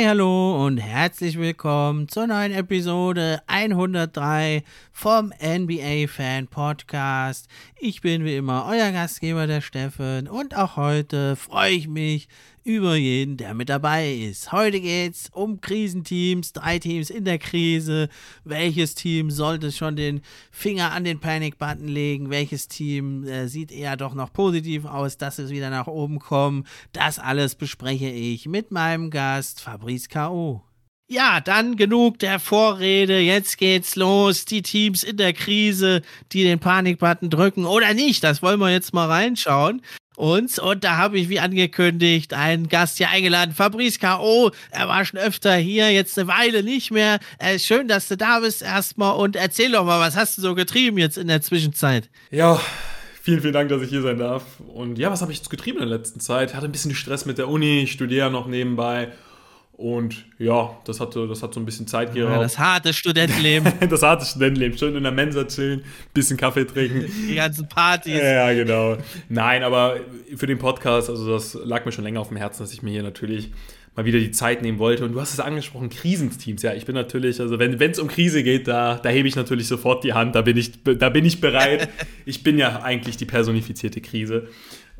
Hi, hallo und herzlich willkommen zur neuen Episode 103 vom NBA Fan Podcast. Ich bin wie immer euer Gastgeber, der Steffen, und auch heute freue ich mich über jeden, der mit dabei ist. Heute geht es um Krisenteams, drei Teams in der Krise. Welches Team sollte schon den Finger an den Panic-Button legen? Welches Team äh, sieht eher doch noch positiv aus, dass es wieder nach oben kommt? Das alles bespreche ich mit meinem Gast Fabrice K.O. Ja, dann genug der Vorrede. Jetzt geht's los. Die Teams in der Krise, die den Panikbutton drücken oder nicht. Das wollen wir jetzt mal reinschauen uns. Und da habe ich, wie angekündigt, einen Gast hier eingeladen, Fabrice K.O. Er war schon öfter hier, jetzt eine Weile nicht mehr. Äh, schön, dass du da bist erstmal und erzähl doch mal, was hast du so getrieben jetzt in der Zwischenzeit? Ja, vielen, vielen Dank, dass ich hier sein darf. Und ja, was habe ich jetzt getrieben in der letzten Zeit? Hatte ein bisschen Stress mit der Uni, studiere noch nebenbei. Und ja, das hat, das hat so ein bisschen Zeit geraubt. Ja, das harte Studentenleben. das harte Studentenleben. Schön in der Mensa chillen, bisschen Kaffee trinken. Die ganzen Partys. Ja, genau. Nein, aber für den Podcast, also das lag mir schon länger auf dem Herzen, dass ich mir hier natürlich mal wieder die Zeit nehmen wollte. Und du hast es angesprochen, Krisenteams. Ja, ich bin natürlich, also wenn es um Krise geht, da, da hebe ich natürlich sofort die Hand, da bin ich, da bin ich bereit. ich bin ja eigentlich die personifizierte Krise.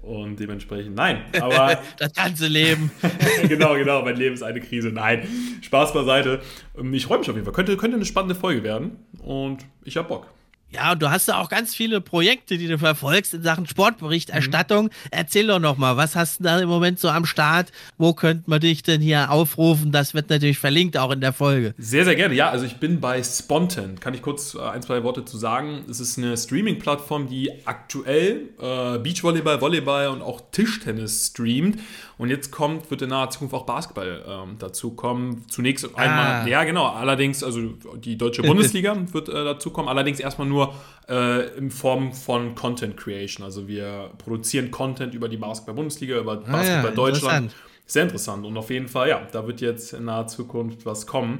Und dementsprechend, nein. Aber das ganze Leben. genau, genau. Mein Leben ist eine Krise. Nein. Spaß beiseite. Ähm, ich freue mich auf jeden Fall. Könnte, könnte eine spannende Folge werden. Und ich habe Bock. Ja, und du hast ja auch ganz viele Projekte, die du verfolgst in Sachen Sportberichterstattung. Mhm. Erzähl doch nochmal, was hast du da im Moment so am Start? Wo könnte man dich denn hier aufrufen? Das wird natürlich verlinkt auch in der Folge. Sehr, sehr gerne. Ja, also ich bin bei Spontan. Kann ich kurz äh, ein, zwei Worte zu sagen? Es ist eine Streaming-Plattform, die aktuell äh, Beachvolleyball, Volleyball und auch Tischtennis streamt. Und jetzt kommt, wird in naher Zukunft auch Basketball ähm, dazu kommen. Zunächst einmal, ah. ja genau, allerdings, also die deutsche Bundesliga wird äh, dazu kommen, allerdings erstmal nur äh, in Form von Content Creation. Also wir produzieren Content über die Basketball-Bundesliga, über Basketball ah, ja, Deutschland. Sehr interessant. Und auf jeden Fall, ja, da wird jetzt in naher Zukunft was kommen.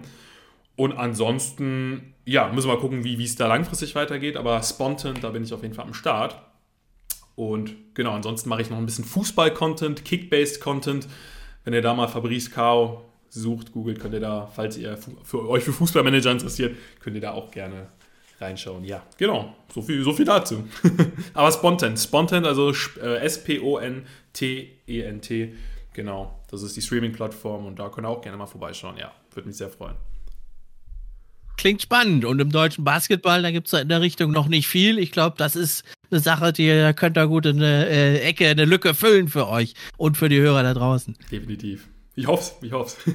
Und ansonsten, ja, müssen wir mal gucken, wie es da langfristig weitergeht. Aber Spontan, da bin ich auf jeden Fall am Start. Und genau, ansonsten mache ich noch ein bisschen Fußball-Content, Kick-Based-Content. Wenn ihr da mal Fabrice Kao sucht, googelt, könnt ihr da, falls ihr für euch für Fußballmanager interessiert, könnt ihr da auch gerne reinschauen. Ja, genau. So viel, so viel dazu. Aber Spontan. Spontan, also äh, S-P-O-N-T-E-N-T. Genau. Das ist die Streaming-Plattform und da könnt ihr auch gerne mal vorbeischauen. Ja, würde mich sehr freuen klingt spannend. Und im deutschen Basketball, da gibt es in der Richtung noch nicht viel. Ich glaube, das ist eine Sache, die da könnt ihr gut in eine äh, Ecke, eine Lücke füllen für euch und für die Hörer da draußen. Definitiv. Ich hoffe es, ich hoffe es.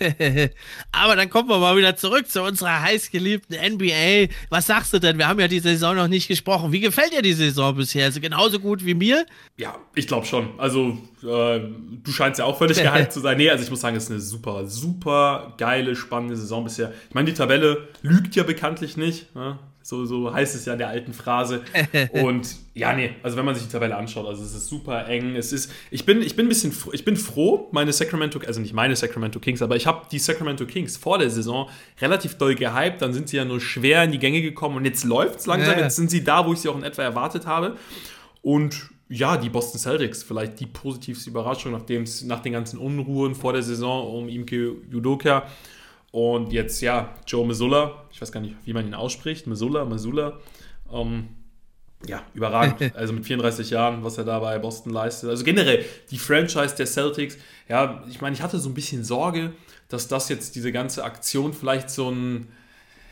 Aber dann kommen wir mal wieder zurück zu unserer heißgeliebten NBA. Was sagst du denn? Wir haben ja die Saison noch nicht gesprochen. Wie gefällt dir die Saison bisher? Sie genauso gut wie mir? Ja, ich glaube schon. Also, äh, du scheinst ja auch völlig gehypt zu sein. Nee, also ich muss sagen, es ist eine super, super geile, spannende Saison bisher. Ich meine, die Tabelle lügt ja bekanntlich nicht. Ne? So, so heißt es ja in der alten Phrase. Und ja, nee, also wenn man sich die Tabelle anschaut, also es ist super eng. Es ist, ich bin, ich bin ein bisschen, ich bin froh, meine Sacramento, also nicht meine Sacramento Kings, aber ich habe die Sacramento Kings vor der Saison relativ doll gehypt. Dann sind sie ja nur schwer in die Gänge gekommen und jetzt läuft es langsam. Ja. Jetzt sind sie da, wo ich sie auch in etwa erwartet habe. Und ja, die Boston Celtics, vielleicht die positivste Überraschung, nachdem nach den ganzen Unruhen vor der Saison um Imke Judoka und jetzt, ja, Joe Missoula, ich weiß gar nicht, wie man ihn ausspricht, Missoula, Missoula, ähm, ja, überragend. Also mit 34 Jahren, was er da bei Boston leistet. Also generell die Franchise der Celtics. Ja, ich meine, ich hatte so ein bisschen Sorge, dass das jetzt diese ganze Aktion vielleicht so ein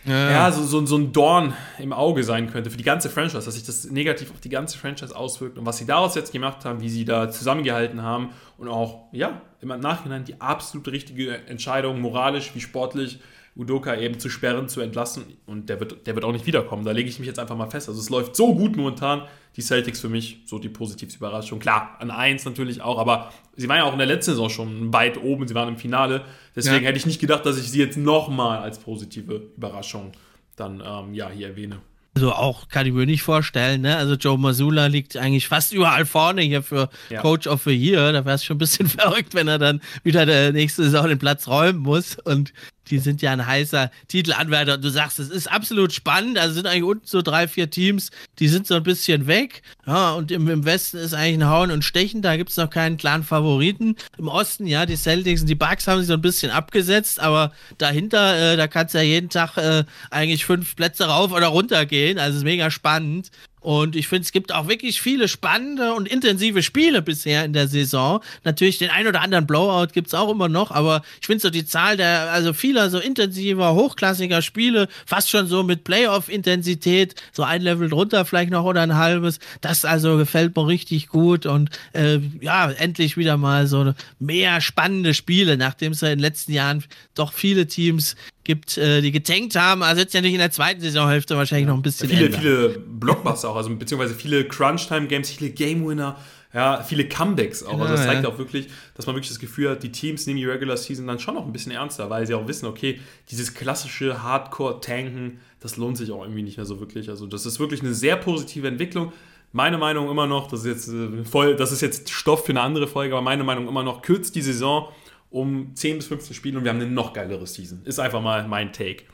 ja, ja so, so, so, ein Dorn im Auge sein könnte für die ganze Franchise, dass sich das negativ auf die ganze Franchise auswirkt. Und was sie daraus jetzt gemacht haben, wie sie da zusammengehalten haben und auch, ja, im Nachhinein die absolut richtige Entscheidung, moralisch wie sportlich, Udoka eben zu sperren, zu entlassen und der wird, der wird auch nicht wiederkommen. Da lege ich mich jetzt einfach mal fest. Also es läuft so gut momentan. Die Celtics für mich so die positivste Überraschung. Klar, an 1 natürlich auch, aber sie waren ja auch in der letzten Saison schon weit oben, sie waren im Finale. Deswegen ja. hätte ich nicht gedacht, dass ich sie jetzt nochmal als positive Überraschung dann ähm, ja, hier erwähne. Also auch kann ich mir nicht vorstellen, ne? Also Joe Masula liegt eigentlich fast überall vorne hier für ja. Coach of the Year. Da wäre es schon ein bisschen verrückt, wenn er dann wieder der nächste Saison den Platz räumen muss. Und die sind ja ein heißer Titelanwärter. Und du sagst, es ist absolut spannend. Also sind eigentlich unten so drei, vier Teams, die sind so ein bisschen weg. Ja, und im, im Westen ist eigentlich ein Hauen und Stechen. Da gibt es noch keinen klaren Favoriten. Im Osten, ja, die Celtics und die Bucks haben sich so ein bisschen abgesetzt. Aber dahinter, äh, da kannst du ja jeden Tag äh, eigentlich fünf Plätze rauf oder runter gehen. Also ist mega spannend. Und ich finde, es gibt auch wirklich viele spannende und intensive Spiele bisher in der Saison. Natürlich den ein oder anderen Blowout gibt es auch immer noch, aber ich finde so die Zahl der, also vieler so intensiver, hochklassiger Spiele, fast schon so mit Playoff-Intensität, so ein Level drunter vielleicht noch oder ein halbes, das also gefällt mir richtig gut und äh, ja, endlich wieder mal so mehr spannende Spiele, nachdem es ja in den letzten Jahren doch viele Teams gibt, äh, die getankt haben. Also jetzt ja nicht in der zweiten Saisonhälfte wahrscheinlich ja. noch ein bisschen. Ja, viele, ändern. viele Blockbuster auch, also beziehungsweise viele Crunch-Time-Games, viele Game-Winner. Ja, viele Comebacks auch. also das zeigt ja. auch wirklich, dass man wirklich das Gefühl hat, die Teams nehmen die Regular Season dann schon noch ein bisschen ernster, weil sie auch wissen, okay, dieses klassische Hardcore-Tanken, das lohnt sich auch irgendwie nicht mehr so wirklich. Also das ist wirklich eine sehr positive Entwicklung. Meine Meinung immer noch, das ist jetzt äh, voll, das ist jetzt Stoff für eine andere Folge, aber meine Meinung immer noch, kürzt die Saison um 10 bis 15 Spiele und wir haben eine noch geilere Season. Ist einfach mal mein Take.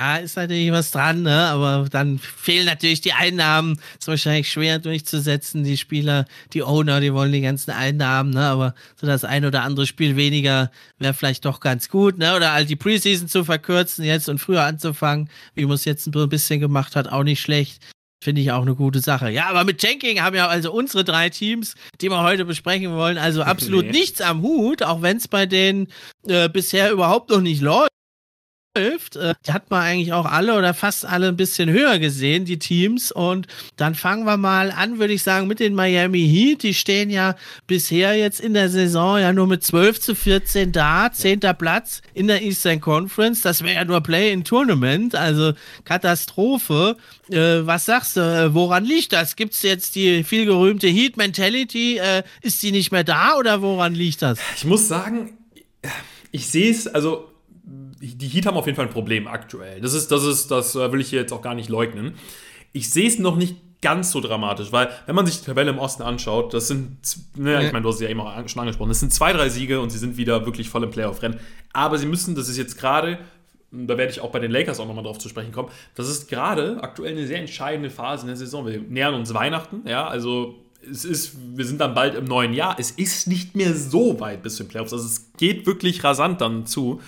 Ja, ist natürlich was dran, ne? aber dann fehlen natürlich die Einnahmen. Ist wahrscheinlich schwer durchzusetzen. Die Spieler, die Owner, die wollen die ganzen Einnahmen, ne? aber so das ein oder andere Spiel weniger wäre vielleicht doch ganz gut. Ne? Oder halt die Preseason zu verkürzen jetzt und früher anzufangen, wie man es jetzt ein bisschen gemacht hat, auch nicht schlecht. Finde ich auch eine gute Sache. Ja, aber mit Tanking haben ja also unsere drei Teams, die wir heute besprechen wollen, also absolut nee. nichts am Hut, auch wenn es bei denen äh, bisher überhaupt noch nicht läuft läuft, äh, hat man eigentlich auch alle oder fast alle ein bisschen höher gesehen, die Teams. Und dann fangen wir mal an, würde ich sagen, mit den Miami Heat. Die stehen ja bisher jetzt in der Saison ja nur mit 12 zu 14 da, 10. Platz in der Eastern Conference. Das wäre ja nur Play-in-Tournament, also Katastrophe. Äh, was sagst du, äh, woran liegt das? Gibt es jetzt die vielgerühmte Heat-Mentality? Äh, ist die nicht mehr da oder woran liegt das? Ich muss sagen, ich sehe es, also die Heat haben auf jeden Fall ein Problem aktuell. Das ist, das ist, das äh, will ich hier jetzt auch gar nicht leugnen. Ich sehe es noch nicht ganz so dramatisch, weil wenn man sich die Tabelle im Osten anschaut, das sind, ne, ich meine, du hast es ja eben auch schon angesprochen, das sind zwei, drei Siege und sie sind wieder wirklich voll im Playoff-Rennen. Aber sie müssen, das ist jetzt gerade, da werde ich auch bei den Lakers auch nochmal drauf zu sprechen kommen, das ist gerade aktuell eine sehr entscheidende Phase in der Saison. Wir nähern uns Weihnachten, ja, also es ist, wir sind dann bald im neuen Jahr. Es ist nicht mehr so weit bis zu den Playoffs. Also es geht wirklich rasant dann zu.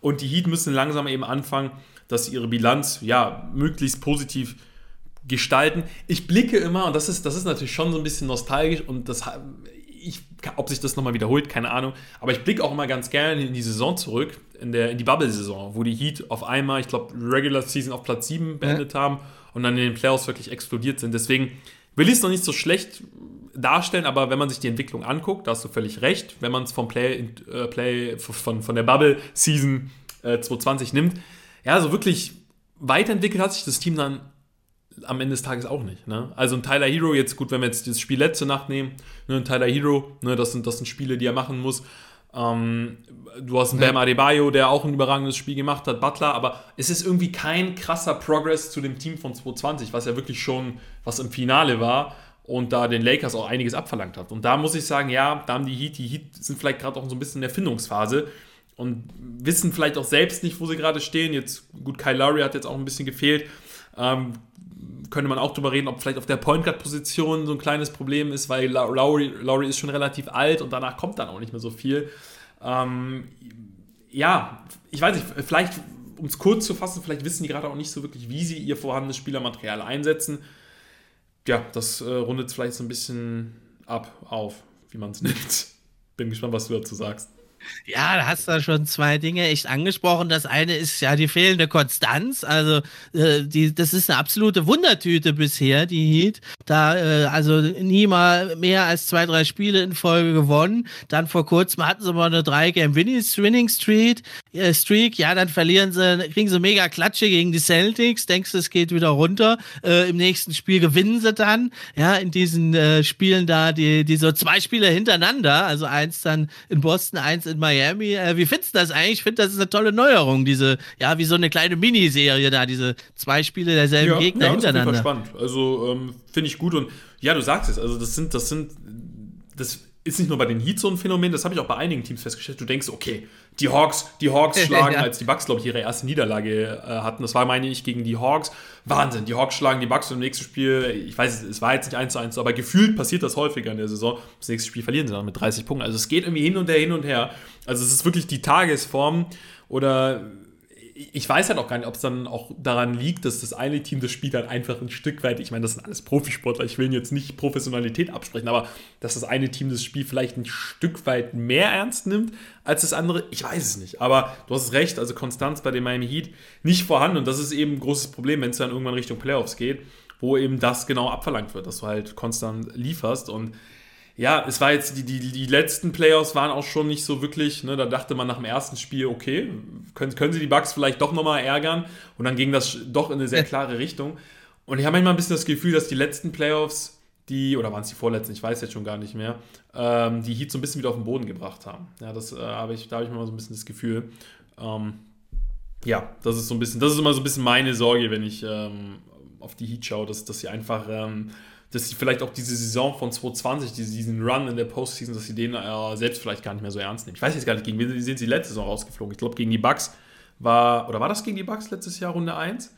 Und die Heat müssen langsam eben anfangen, dass sie ihre Bilanz ja möglichst positiv gestalten. Ich blicke immer, und das ist, das ist natürlich schon so ein bisschen nostalgisch und das, ich, ob sich das nochmal wiederholt, keine Ahnung, aber ich blicke auch immer ganz gerne in die Saison zurück, in, der, in die Bubble-Saison, wo die Heat auf einmal, ich glaube, Regular Season auf Platz 7 beendet ja. haben und dann in den Playoffs wirklich explodiert sind. Deswegen will ich es noch nicht so schlecht darstellen, aber wenn man sich die Entwicklung anguckt, da hast du völlig recht, wenn man es vom Play, äh, Play von, von der Bubble Season äh, 2020 nimmt, ja, so wirklich weiterentwickelt hat sich das Team dann am Ende des Tages auch nicht. Ne? Also ein Tyler Hero, jetzt gut, wenn wir jetzt das Spiel letzte Nacht nehmen, ne, ein Tyler Hero, ne, das, sind, das sind Spiele, die er machen muss. Ähm, du hast einen ja. Bam Adebayo, der auch ein überragendes Spiel gemacht hat, Butler, aber es ist irgendwie kein krasser Progress zu dem Team von 2020, was ja wirklich schon was im Finale war und da den Lakers auch einiges abverlangt hat. Und da muss ich sagen, ja, da haben die Heat, die Heat sind vielleicht gerade auch so ein bisschen in der Findungsphase und wissen vielleicht auch selbst nicht, wo sie gerade stehen. Jetzt, gut, Kyle Lowry hat jetzt auch ein bisschen gefehlt. Ähm, könnte man auch drüber reden, ob vielleicht auf der Point Guard Position so ein kleines Problem ist, weil Lowry, Lowry ist schon relativ alt und danach kommt dann auch nicht mehr so viel. Ähm, ja, ich weiß nicht, vielleicht, um es kurz zu fassen, vielleicht wissen die gerade auch nicht so wirklich, wie sie ihr vorhandenes Spielermaterial einsetzen ja, das äh, rundet vielleicht so ein bisschen ab auf, wie man es nimmt. Bin gespannt, was du dazu sagst. Ja, da hast du schon zwei Dinge echt angesprochen. Das eine ist ja die fehlende Konstanz. Also, äh, die, das ist eine absolute Wundertüte bisher, die Heat. Da, äh, also nie mal mehr als zwei, drei Spiele in Folge gewonnen. Dann vor kurzem hatten sie mal eine drei Game Winning Street, äh, Streak. Ja, dann verlieren sie, kriegen sie mega Klatsche gegen die Celtics. Denkst du, es geht wieder runter. Äh, Im nächsten Spiel gewinnen sie dann. Ja, in diesen äh, Spielen da, die, die so zwei Spiele hintereinander. Also eins dann in Boston, eins in Miami. Äh, wie findest du das eigentlich? Ich finde, das ist eine tolle Neuerung, diese, ja, wie so eine kleine Miniserie da, diese zwei Spiele derselben ja, Gegner ja, hintereinander. Das ist spannend. Also ähm, finde ich gut und ja, du sagst es, also das sind, das sind, das ist nicht nur bei den Heat so ein Phänomen, das habe ich auch bei einigen Teams festgestellt. Du denkst, okay, die Hawks, die Hawks schlagen, ja. als die Bucks, glaube ich, ihre erste Niederlage äh, hatten. Das war, meine ich, gegen die Hawks. Wahnsinn, die Hawks schlagen die Bucks und im nächsten Spiel, ich weiß, es war jetzt nicht 1 zu 1, aber gefühlt passiert das häufiger in der Saison. Das nächste Spiel verlieren sie dann mit 30 Punkten. Also es geht irgendwie hin und her, hin und her. Also es ist wirklich die Tagesform oder ich weiß halt auch gar nicht, ob es dann auch daran liegt, dass das eine Team das Spiel dann einfach ein Stück weit, ich meine, das sind alles Profisportler, ich will ihnen jetzt nicht Professionalität absprechen, aber dass das eine Team das Spiel vielleicht ein Stück weit mehr ernst nimmt als das andere, ich weiß es nicht. Aber du hast recht, also Konstanz bei dem Miami Heat nicht vorhanden und das ist eben ein großes Problem, wenn es dann irgendwann Richtung Playoffs geht, wo eben das genau abverlangt wird, dass du halt konstant lieferst und ja, es war jetzt, die, die, die letzten Playoffs waren auch schon nicht so wirklich, ne, da dachte man nach dem ersten Spiel, okay, können, können sie die Bugs vielleicht doch nochmal ärgern und dann ging das doch in eine sehr klare Richtung. Und ich habe manchmal ein bisschen das Gefühl, dass die letzten Playoffs, die, oder waren es die vorletzten, ich weiß jetzt schon gar nicht mehr, ähm, die Heat so ein bisschen wieder auf den Boden gebracht haben. Ja, das äh, habe ich, da habe ich mal so ein bisschen das Gefühl. Ähm, ja, das ist so ein bisschen, das ist immer so ein bisschen meine Sorge, wenn ich ähm, auf die Heat schaue, dass, dass sie einfach ähm, dass sie vielleicht auch diese Saison von 2020, diesen Run in der Postseason, dass sie den äh, selbst vielleicht gar nicht mehr so ernst nehmen. Ich weiß jetzt gar nicht, gegen wen sind sie letzte Saison rausgeflogen. Ich glaube, gegen die Bucks war, oder war das gegen die Bucks letztes Jahr Runde 1?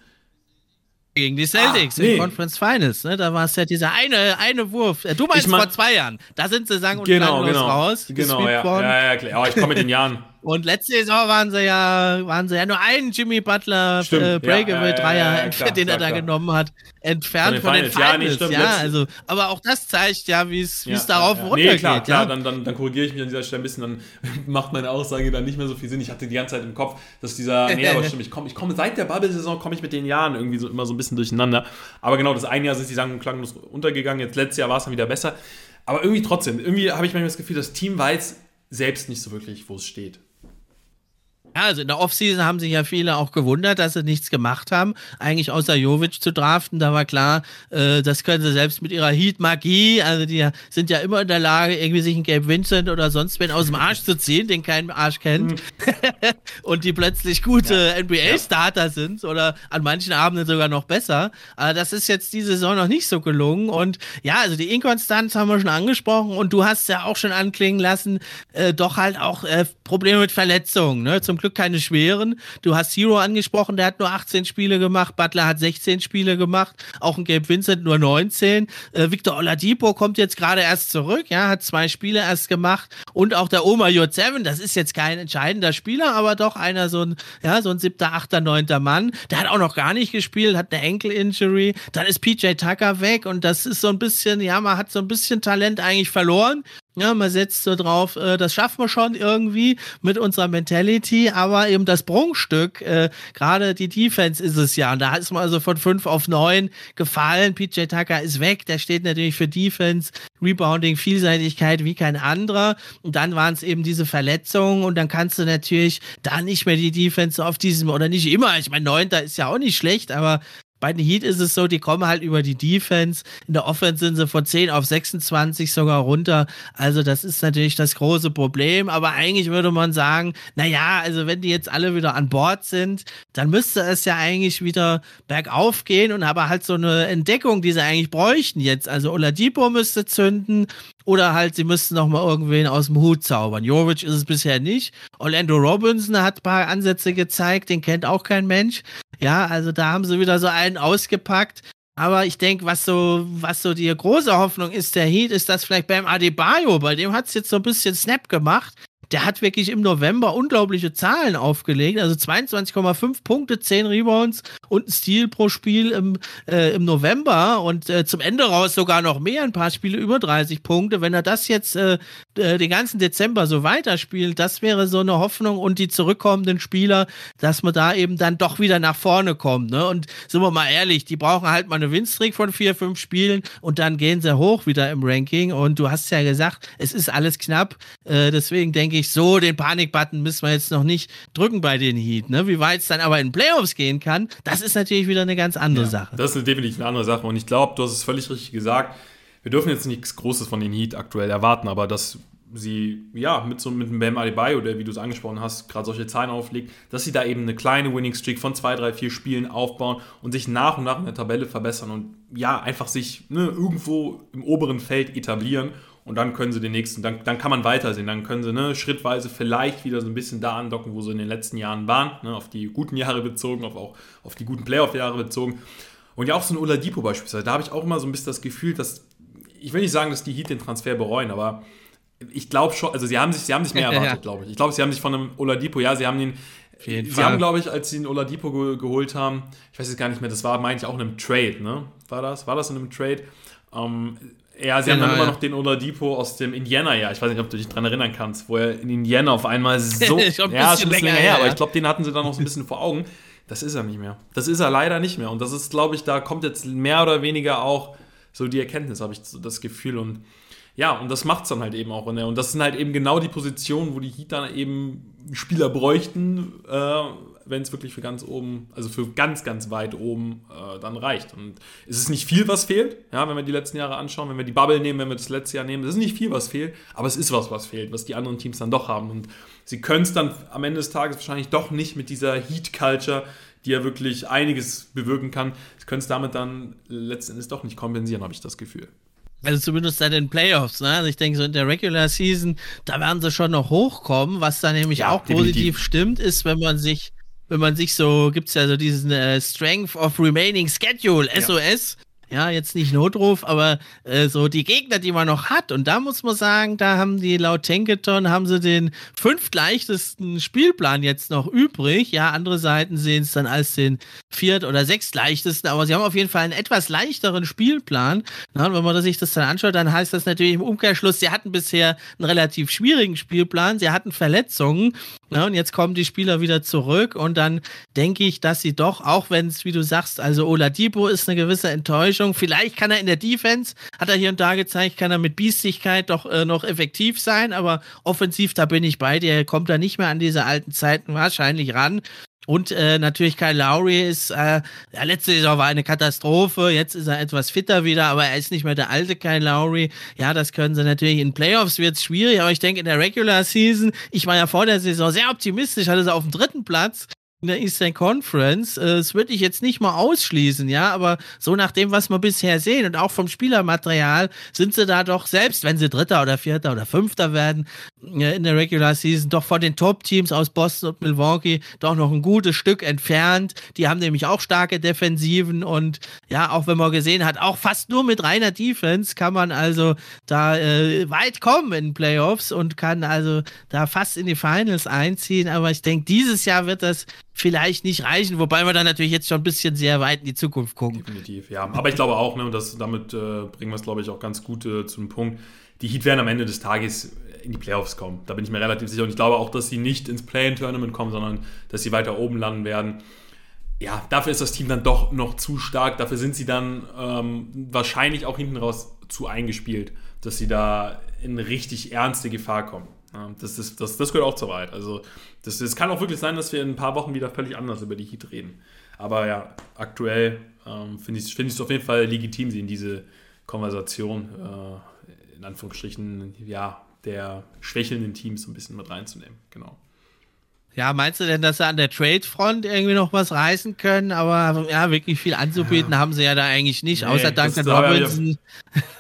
Gegen die Celtics ah, nee. in Conference Finals, ne? Da war es ja dieser eine, eine Wurf. Äh, du meinst ich mein, vor zwei Jahren. Da sind sie sang und genau, genau, raus. Genau, ja, ja, ja, klar. Aber ich komme mit den Jahren. Und letzte Saison waren sie ja, waren sie ja nur einen Jimmy Butler äh, Breakaway-Dreier, ja, ja, den er da klar. genommen hat, entfernt von den, von den Finals. Ja, nee, ja, also, aber auch das zeigt ja, wie es darauf ja, runtergeht. Nee, klar, klar, dann, dann, dann korrigiere ich mich an dieser Stelle ein bisschen, dann macht meine Aussage dann nicht mehr so viel Sinn. Ich hatte die ganze Zeit im Kopf, dass dieser, nee, aber stimmt, ich komme ich komm, seit der Bubble-Saison komme ich mit den Jahren irgendwie so immer so ein bisschen durcheinander. Aber genau, das eine Jahr sind die Sang- und klanglos untergegangen, jetzt letztes Jahr war es dann wieder besser. Aber irgendwie trotzdem, irgendwie habe ich manchmal das Gefühl, das Team weiß selbst nicht so wirklich, wo es steht. Ja, also in der Offseason haben sich ja viele auch gewundert, dass sie nichts gemacht haben. Eigentlich außer Jovic zu draften, da war klar, äh, das können sie selbst mit ihrer Heat-Magie, also die sind ja immer in der Lage, irgendwie sich einen Gabe Vincent oder sonst wen aus dem Arsch zu ziehen, den kein Arsch kennt. Mhm. und die plötzlich gute ja. NBA-Starter sind oder an manchen Abenden sogar noch besser. Aber das ist jetzt die Saison noch nicht so gelungen. Und ja, also die Inkonstanz haben wir schon angesprochen und du hast ja auch schon anklingen lassen, äh, doch halt auch äh, Probleme mit Verletzungen. Ne? Zum Glück keine schweren. Du hast Hero angesprochen, der hat nur 18 Spiele gemacht. Butler hat 16 Spiele gemacht. Auch ein Gabe Vincent nur 19. Äh, Victor Oladipo kommt jetzt gerade erst zurück. Ja, hat zwei Spiele erst gemacht. Und auch der Oma J7, das ist jetzt kein entscheidender Spieler, aber doch einer so ein, ja, so ein siebter, achter, neunter Mann. Der hat auch noch gar nicht gespielt, hat eine Enkel-Injury. Dann ist PJ Tucker weg und das ist so ein bisschen, ja, man hat so ein bisschen Talent eigentlich verloren. Ja, man setzt so drauf, äh, das schaffen wir schon irgendwie mit unserer Mentality, aber eben das Prunkstück, äh, gerade die Defense ist es ja. Und da ist man also von fünf auf neun gefallen. PJ Tucker ist weg, der steht natürlich für Defense, Rebounding, Vielseitigkeit wie kein anderer. Und dann waren es eben diese Verletzungen und dann kannst du natürlich da nicht mehr die Defense auf diesem, oder nicht immer, ich meine, neunter ist ja auch nicht schlecht, aber bei den Heat ist es so, die kommen halt über die Defense. In der Offense sind sie von 10 auf 26 sogar runter. Also das ist natürlich das große Problem. Aber eigentlich würde man sagen, naja, also wenn die jetzt alle wieder an Bord sind, dann müsste es ja eigentlich wieder bergauf gehen und aber halt so eine Entdeckung, die sie eigentlich bräuchten jetzt. Also Oladipo müsste zünden, oder halt, sie müssten noch mal irgendwen aus dem Hut zaubern. Jovic ist es bisher nicht. Orlando Robinson hat ein paar Ansätze gezeigt, den kennt auch kein Mensch. Ja, also da haben sie wieder so einen ausgepackt. Aber ich denke, was so, was so die große Hoffnung ist, der Heat, ist, dass vielleicht beim Adebayo, bei dem hat es jetzt so ein bisschen Snap gemacht der hat wirklich im November unglaubliche Zahlen aufgelegt. Also 22,5 Punkte, 10 Rebounds und ein Steal pro Spiel im, äh, im November und äh, zum Ende raus sogar noch mehr, ein paar Spiele über 30 Punkte. Wenn er das jetzt äh, äh, den ganzen Dezember so weiterspielt, das wäre so eine Hoffnung und die zurückkommenden Spieler, dass man da eben dann doch wieder nach vorne kommt. Ne? Und sind wir mal ehrlich, die brauchen halt mal eine Winstreak von vier, fünf Spielen und dann gehen sie hoch wieder im Ranking. Und du hast ja gesagt, es ist alles knapp. Äh, deswegen denke ich, so den Panikbutton müssen wir jetzt noch nicht drücken bei den Heat. Ne? Wie weit es dann aber in Playoffs gehen kann, das ist natürlich wieder eine ganz andere ja, Sache. Das ist definitiv eine andere Sache. Und ich glaube, du hast es völlig richtig gesagt wir dürfen jetzt nichts Großes von den Heat aktuell erwarten, aber dass sie, ja, mit so mit einem Bam Adebayo, der, wie du es angesprochen hast, gerade solche Zahlen auflegt, dass sie da eben eine kleine Winning Streak von zwei, drei, vier Spielen aufbauen und sich nach und nach in der Tabelle verbessern und ja, einfach sich ne, irgendwo im oberen Feld etablieren und dann können sie den nächsten, dann, dann kann man weitersehen, dann können sie ne, schrittweise vielleicht wieder so ein bisschen da andocken, wo sie in den letzten Jahren waren, ne, auf die guten Jahre bezogen, auf, auch auf die guten Playoff-Jahre bezogen. Und ja, auch so ein Oladipo beispielsweise, da habe ich auch immer so ein bisschen das Gefühl, dass ich will nicht sagen, dass die Heat den Transfer bereuen, aber ich glaube schon, also sie haben sich, sie haben sich mehr erwartet, ja. glaube ich. Ich glaube, sie haben sich von einem Oladipo, ja, sie haben den, sie Fall. haben, glaube ich, als sie den Oladipo ge geholt haben, ich weiß jetzt gar nicht mehr, das war, meine ich, auch in einem Trade, ne? War das? War das in einem Trade? Ähm, ja, sie genau, haben dann ja. immer noch den Oladipo aus dem Indiana-Jahr. Ich weiß nicht, ob du dich daran erinnern kannst, wo er in Indiana auf einmal so. ich glaub, ja, ist ein bisschen länger her, ja. aber ich glaube, den hatten sie dann noch so ein bisschen vor Augen. Das ist er nicht mehr. Das ist er leider nicht mehr. Und das ist, glaube ich, da kommt jetzt mehr oder weniger auch so die Erkenntnis, habe ich so das Gefühl. Und ja, und das macht es dann halt eben auch. Ne? Und das sind halt eben genau die Positionen, wo die Heat dann eben Spieler bräuchten, äh, wenn es wirklich für ganz oben, also für ganz, ganz weit oben äh, dann reicht. Und es ist nicht viel, was fehlt, ja, wenn wir die letzten Jahre anschauen, wenn wir die Bubble nehmen, wenn wir das letzte Jahr nehmen, es ist nicht viel, was fehlt, aber es ist was, was fehlt, was die anderen Teams dann doch haben. Und sie können es dann am Ende des Tages wahrscheinlich doch nicht mit dieser Heat-Culture, die ja wirklich einiges bewirken kann. Sie können es damit dann letzten Endes doch nicht kompensieren, habe ich das Gefühl. Also zumindest in den Playoffs, ne? Also ich denke, so in der Regular Season, da werden sie schon noch hochkommen. Was da nämlich ja, auch definitiv. positiv stimmt, ist, wenn man sich, wenn man sich so, gibt es ja so diesen äh, Strength of Remaining Schedule, SOS. Ja ja, jetzt nicht Notruf, aber äh, so die Gegner, die man noch hat. Und da muss man sagen, da haben die laut Tanketon haben sie den fünftleichtesten Spielplan jetzt noch übrig. Ja, andere Seiten sehen es dann als den viert- oder sechstleichtesten, aber sie haben auf jeden Fall einen etwas leichteren Spielplan. Na, und wenn man sich das dann anschaut, dann heißt das natürlich im Umkehrschluss, sie hatten bisher einen relativ schwierigen Spielplan, sie hatten Verletzungen. Na, und jetzt kommen die Spieler wieder zurück und dann denke ich, dass sie doch, auch wenn es, wie du sagst, also Oladipo ist eine gewisse Enttäuschung. Vielleicht kann er in der Defense, hat er hier und da gezeigt, kann er mit Biestigkeit doch äh, noch effektiv sein, aber offensiv, da bin ich bei dir, er kommt da nicht mehr an diese alten Zeiten wahrscheinlich ran. Und äh, natürlich Kyle Lowry ist, äh, ja, letzte Saison war eine Katastrophe, jetzt ist er etwas fitter wieder, aber er ist nicht mehr der alte Kyle Lowry. Ja, das können sie natürlich in Playoffs wird es schwierig, aber ich denke in der Regular Season, ich war ja vor der Saison sehr optimistisch, hatte sie auf dem dritten Platz in der Eastern Conference. Äh, das würde ich jetzt nicht mal ausschließen, ja, aber so nach dem, was wir bisher sehen und auch vom Spielermaterial, sind sie da doch, selbst wenn sie Dritter oder Vierter oder Fünfter werden äh, in der Regular Season, doch von den Top-Teams aus Boston und Milwaukee doch noch ein gutes Stück entfernt. Die haben nämlich auch starke Defensiven und ja, auch wenn man gesehen hat, auch fast nur mit reiner Defense kann man also da äh, weit kommen in Playoffs und kann also da fast in die Finals einziehen. Aber ich denke, dieses Jahr wird das vielleicht nicht reichen, wobei wir dann natürlich jetzt schon ein bisschen sehr weit in die Zukunft gucken. Definitiv, ja. Aber ich glaube auch, ne, und das, damit äh, bringen wir es, glaube ich, auch ganz gut äh, zum Punkt. Die Heat werden am Ende des Tages in die Playoffs kommen. Da bin ich mir relativ sicher. Und ich glaube auch, dass sie nicht ins Play-In-Tournament kommen, sondern dass sie weiter oben landen werden. Ja, dafür ist das Team dann doch noch zu stark. Dafür sind sie dann ähm, wahrscheinlich auch hinten raus zu eingespielt, dass sie da in richtig ernste Gefahr kommen. Ja, das, ist, das, das gehört auch zur Wahrheit. Also, das, das kann auch wirklich sein, dass wir in ein paar Wochen wieder völlig anders über die Heat reden. Aber ja, aktuell ähm, finde ich es find auf jeden Fall legitim, sie in diese Konversation, äh, in Anführungsstrichen, ja, der schwächelnden Teams so ein bisschen mit reinzunehmen. Genau. Ja, meinst du denn, dass sie an der Trade-Front irgendwie noch was reißen können? Aber ja, wirklich viel anzubieten ja. haben sie ja da eigentlich nicht, nee, außer Duncan Robinson.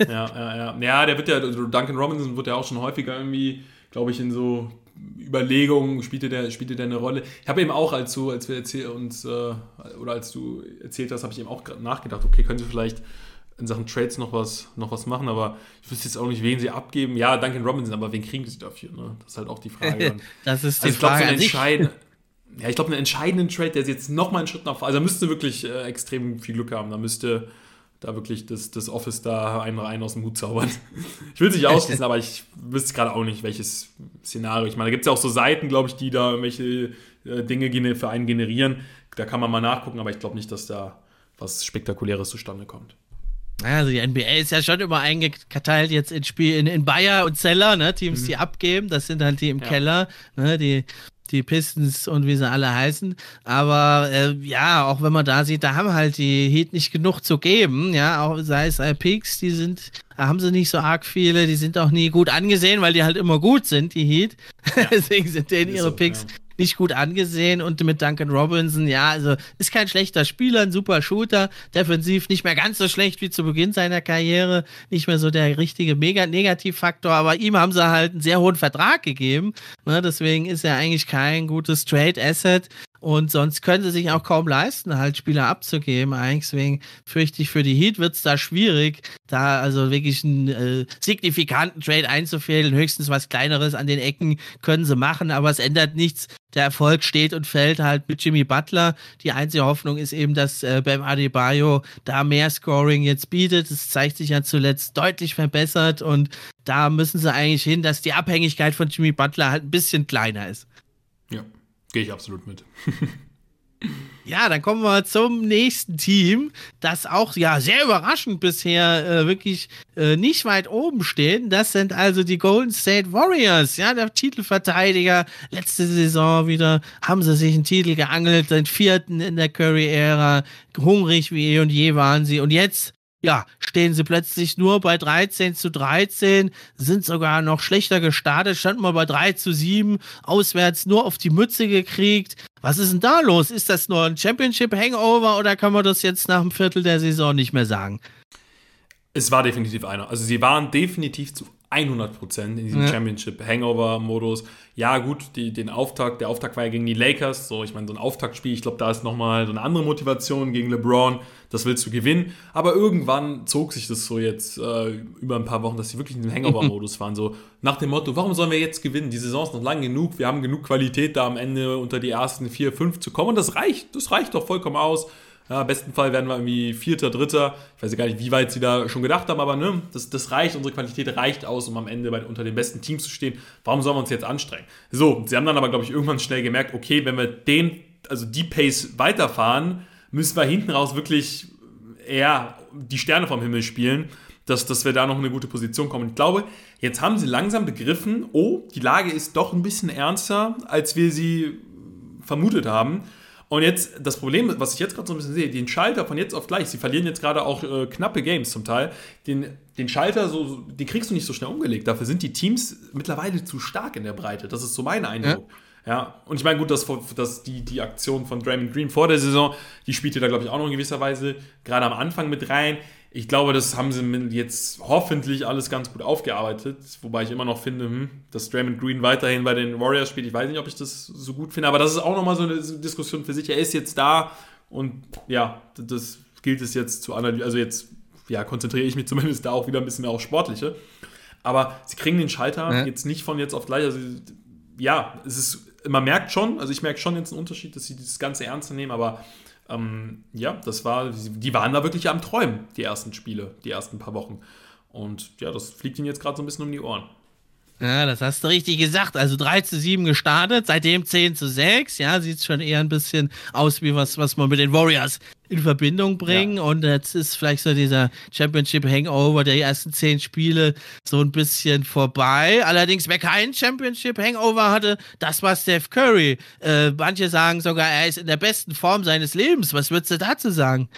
Ja, ja, ja. Ja, der wird ja, also Duncan Robinson wird ja auch schon häufiger irgendwie glaube ich, in so Überlegungen spielte der, spielte der eine Rolle. Ich habe eben auch, als du, als wir erzähl, uns, äh, oder als du erzählt hast, habe ich eben auch nachgedacht, okay, können sie vielleicht in Sachen Trades noch was, noch was machen, aber ich wüsste jetzt auch nicht, wen sie abgeben. Ja, Duncan Robinson, aber wen kriegen sie dafür? Ne? Das ist halt auch die Frage. das ist die also, Frage. Ich glaube, so ja, ich glaube, einen entscheidenden Trade, der jetzt noch mal einen Schritt nach vorne, also da müsste wirklich äh, extrem viel Glück haben. Da müsste da wirklich das, das Office da einen, einen aus dem Hut zaubern. Ich will es nicht ausschließen, aber ich wüsste gerade auch nicht, welches Szenario. Ich meine, da gibt es ja auch so Seiten, glaube ich, die da irgendwelche äh, Dinge für einen generieren. Da kann man mal nachgucken, aber ich glaube nicht, dass da was Spektakuläres zustande kommt. Also die NBA ist ja schon immer eingeteilt jetzt in Spiel in, in Bayer und Zeller, ne? Teams, mhm. die abgeben, das sind halt die im ja. Keller, ne? Die die Pistons und wie sie alle heißen. Aber äh, ja, auch wenn man da sieht, da haben halt die Heat nicht genug zu geben. Ja, auch sei es äh, Picks, die sind, da haben sie nicht so arg viele, die sind auch nie gut angesehen, weil die halt immer gut sind, die Heat. Ja. Deswegen sind denen ihre so, Picks ja nicht gut angesehen und mit Duncan Robinson, ja, also ist kein schlechter Spieler, ein super Shooter, defensiv nicht mehr ganz so schlecht wie zu Beginn seiner Karriere, nicht mehr so der richtige mega Negativfaktor, aber ihm haben sie halt einen sehr hohen Vertrag gegeben, ne, deswegen ist er eigentlich kein gutes Trade Asset und sonst können sie sich auch kaum leisten, halt Spieler abzugeben. Eigentlich deswegen fürchte ich, für die Heat wird es da schwierig, da also wirklich einen äh, signifikanten Trade einzufädeln. Höchstens was Kleineres an den Ecken können sie machen, aber es ändert nichts. Der Erfolg steht und fällt halt mit Jimmy Butler. Die einzige Hoffnung ist eben, dass äh, Bam Adebayo da mehr Scoring jetzt bietet. Das zeigt sich ja zuletzt deutlich verbessert und da müssen sie eigentlich hin, dass die Abhängigkeit von Jimmy Butler halt ein bisschen kleiner ist. Gehe ich absolut mit. Ja, dann kommen wir zum nächsten Team, das auch ja sehr überraschend bisher äh, wirklich äh, nicht weit oben steht. Das sind also die Golden State Warriors, ja, der Titelverteidiger. Letzte Saison wieder haben sie sich einen Titel geangelt, den vierten in der Curry-Ära. Hungrig wie eh und je waren sie. Und jetzt ja, stehen sie plötzlich nur bei 13 zu 13, sind sogar noch schlechter gestartet, standen mal bei 3 zu 7, auswärts nur auf die Mütze gekriegt. Was ist denn da los? Ist das nur ein Championship-Hangover oder kann man das jetzt nach einem Viertel der Saison nicht mehr sagen? Es war definitiv einer. Also sie waren definitiv zu 100% in diesem ja. Championship-Hangover-Modus. Ja, gut, die, den Auftakt, der Auftakt war ja gegen die Lakers. So, ich meine, so ein Auftaktspiel, ich glaube, da ist nochmal so eine andere Motivation gegen LeBron. Das willst du gewinnen. Aber irgendwann zog sich das so jetzt äh, über ein paar Wochen, dass sie wirklich in diesem Hangover-Modus waren. So nach dem Motto, warum sollen wir jetzt gewinnen? Die Saison ist noch lang genug. Wir haben genug Qualität, da am Ende unter die ersten vier, fünf zu kommen. Und das reicht. Das reicht doch vollkommen aus. Ja, im besten Fall werden wir irgendwie Vierter, Dritter. Ich weiß gar nicht, wie weit sie da schon gedacht haben, aber ne, das, das reicht, unsere Qualität reicht aus, um am Ende bei, unter den besten Teams zu stehen. Warum sollen wir uns jetzt anstrengen? So, sie haben dann aber, glaube ich, irgendwann schnell gemerkt, okay, wenn wir den, also die Pace weiterfahren, müssen wir hinten raus wirklich eher die Sterne vom Himmel spielen, dass, dass wir da noch in eine gute Position kommen. Ich glaube, jetzt haben sie langsam begriffen, oh, die Lage ist doch ein bisschen ernster, als wir sie vermutet haben. Und jetzt, das Problem, was ich jetzt gerade so ein bisschen sehe, den Schalter von jetzt auf gleich, sie verlieren jetzt gerade auch äh, knappe Games zum Teil, den, den Schalter, so, den kriegst du nicht so schnell umgelegt. Dafür sind die Teams mittlerweile zu stark in der Breite. Das ist so mein Eindruck. Ja. Ja. und ich meine, gut, dass, dass die, die Aktion von Draymond Green vor der Saison, die spielte da, glaube ich, auch noch in gewisser Weise gerade am Anfang mit rein ich glaube, das haben sie jetzt hoffentlich alles ganz gut aufgearbeitet. Wobei ich immer noch finde, hm, dass Draymond Green weiterhin bei den Warriors spielt. Ich weiß nicht, ob ich das so gut finde, aber das ist auch nochmal so eine Diskussion für sich. Er ist jetzt da und ja, das gilt es jetzt zu analysieren. Also jetzt ja, konzentriere ich mich zumindest da auch wieder ein bisschen mehr auf Sportliche. Aber sie kriegen den Schalter ja. jetzt nicht von jetzt auf gleich. Also ja, es ist, man merkt schon, also ich merke schon jetzt einen Unterschied, dass sie das Ganze ernst nehmen, aber ähm, ja, das war, die waren da wirklich am Träumen, die ersten Spiele, die ersten paar Wochen. Und ja, das fliegt ihnen jetzt gerade so ein bisschen um die Ohren. Ja, das hast du richtig gesagt. Also 3 zu 7 gestartet, seitdem 10 zu 6. Ja, sieht schon eher ein bisschen aus wie was, was man mit den Warriors in Verbindung bringen. Ja. Und jetzt ist vielleicht so dieser Championship Hangover der ersten 10 Spiele so ein bisschen vorbei. Allerdings, wer keinen Championship Hangover hatte, das war Steph Curry. Äh, manche sagen sogar, er ist in der besten Form seines Lebens. Was würdest du dazu sagen?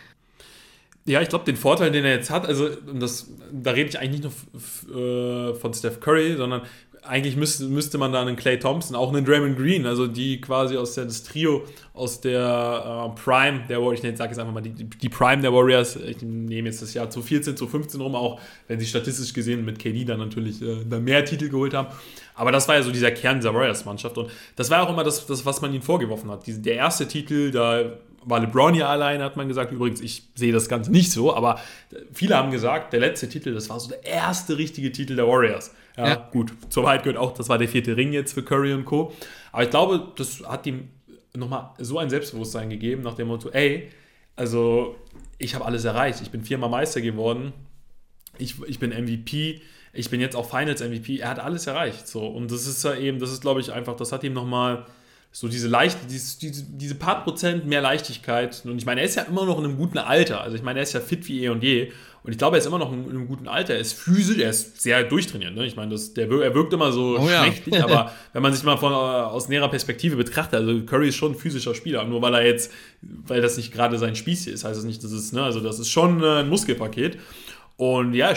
Ja, ich glaube, den Vorteil, den er jetzt hat, also das, da rede ich eigentlich nicht nur äh, von Steph Curry, sondern eigentlich müsste, müsste man da einen Clay Thompson, auch einen Draymond Green, also die quasi aus der, das Trio aus der äh, Prime der Warriors, ich sage jetzt einfach mal die, die Prime der Warriors, ich nehme jetzt das Jahr zu 14, zu 15 rum, auch wenn sie statistisch gesehen mit KD dann natürlich äh, mehr Titel geholt haben. Aber das war ja so dieser Kern dieser Warriors-Mannschaft und das war auch immer das, das, was man ihnen vorgeworfen hat. Die, der erste Titel, da war LeBron ja allein, hat man gesagt. Übrigens, ich sehe das Ganze nicht so, aber viele haben gesagt, der letzte Titel, das war so der erste richtige Titel der Warriors. Ja, ja. gut, zur Wahrheit gehört auch, das war der vierte Ring jetzt für Curry und Co. Aber ich glaube, das hat ihm nochmal so ein Selbstbewusstsein gegeben, nach dem Motto, ey, Also, ich habe alles erreicht. Ich bin viermal Meister geworden. Ich, ich bin MVP. Ich bin jetzt auch Finals MVP. Er hat alles erreicht. So. Und das ist ja eben, das ist, glaube ich, einfach, das hat ihm nochmal so diese leicht, diese, diese, diese paar Prozent mehr Leichtigkeit. Und ich meine, er ist ja immer noch in einem guten Alter. Also ich meine, er ist ja fit wie eh und je. Und ich glaube, er ist immer noch in einem guten Alter. Er ist physisch, er ist sehr durchtrainiert. Ne? Ich meine, das, der, er wirkt immer so oh, schmächtig, ja. aber wenn man sich mal von, aus näherer Perspektive betrachtet, also Curry ist schon ein physischer Spieler. Nur weil er jetzt, weil das nicht gerade sein Spieß ist, heißt das nicht, dass es, ne, also das ist schon äh, ein Muskelpaket. Und ja, er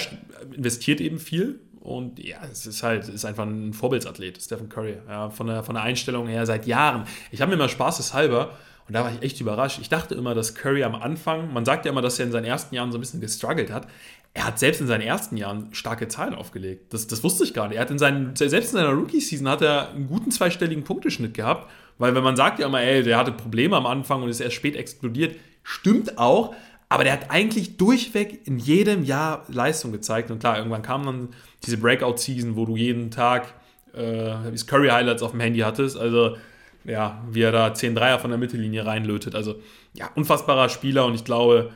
investiert eben viel und ja, es ist halt, ist einfach ein Vorbildsathlet, Stephen Curry. Ja, von, der, von der Einstellung her seit Jahren. Ich habe mir mal spaßeshalber, und da war ich echt überrascht. Ich dachte immer, dass Curry am Anfang, man sagt ja immer, dass er in seinen ersten Jahren so ein bisschen gestruggelt hat. Er hat selbst in seinen ersten Jahren starke Zahlen aufgelegt. Das, das wusste ich gar nicht. Er hat in seinen, selbst in seiner Rookie-Season hat er einen guten zweistelligen Punkteschnitt gehabt. Weil wenn man sagt ja immer, ey, der hatte Probleme am Anfang und ist erst spät explodiert, stimmt auch. Aber der hat eigentlich durchweg in jedem Jahr Leistung gezeigt. Und klar, irgendwann kam dann diese Breakout-Season, wo du jeden Tag äh, Curry-Highlights auf dem Handy hattest. Also, ja, wie er da 10 Dreier von der Mittellinie reinlötet. Also, ja, unfassbarer Spieler und ich glaube,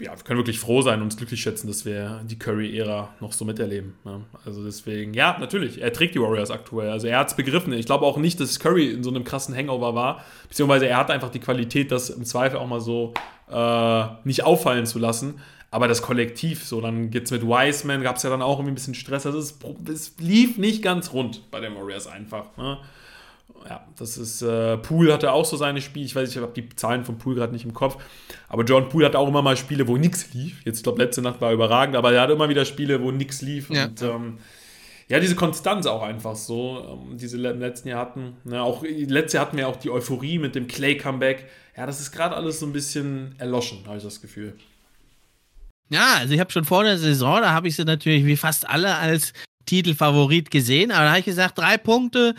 ja, wir können wirklich froh sein und uns glücklich schätzen, dass wir die Curry-Ära noch so miterleben. Ja, also deswegen, ja, natürlich, er trägt die Warriors aktuell. Also er hat es begriffen. Ich glaube auch nicht, dass Curry in so einem krassen Hangover war, beziehungsweise er hat einfach die Qualität, das im Zweifel auch mal so äh, nicht auffallen zu lassen. Aber das Kollektiv, so, dann geht's mit Wiseman, gab es ja dann auch irgendwie ein bisschen Stress. Also es, es, lief nicht ganz rund bei den Warriors einfach. Ne? Ja, das ist, äh, Poole hatte auch so seine Spiele. Ich weiß, ich habe die Zahlen von Poole gerade nicht im Kopf. Aber John Poole hatte auch immer mal Spiele, wo nichts lief. Jetzt, ich glaube, letzte Nacht war überragend, aber er hatte immer wieder Spiele, wo nichts lief. Ja. Und ähm, ja, diese Konstanz auch einfach so, ähm, diese im letzten Jahr hatten. Ne, auch letztes Jahr hatten wir auch die Euphorie mit dem Clay-Comeback. Ja, das ist gerade alles so ein bisschen erloschen, habe ich das Gefühl. Ja, also ich habe schon vor der Saison, da habe ich sie natürlich wie fast alle als Titelfavorit gesehen, aber da habe ich gesagt, drei Punkte,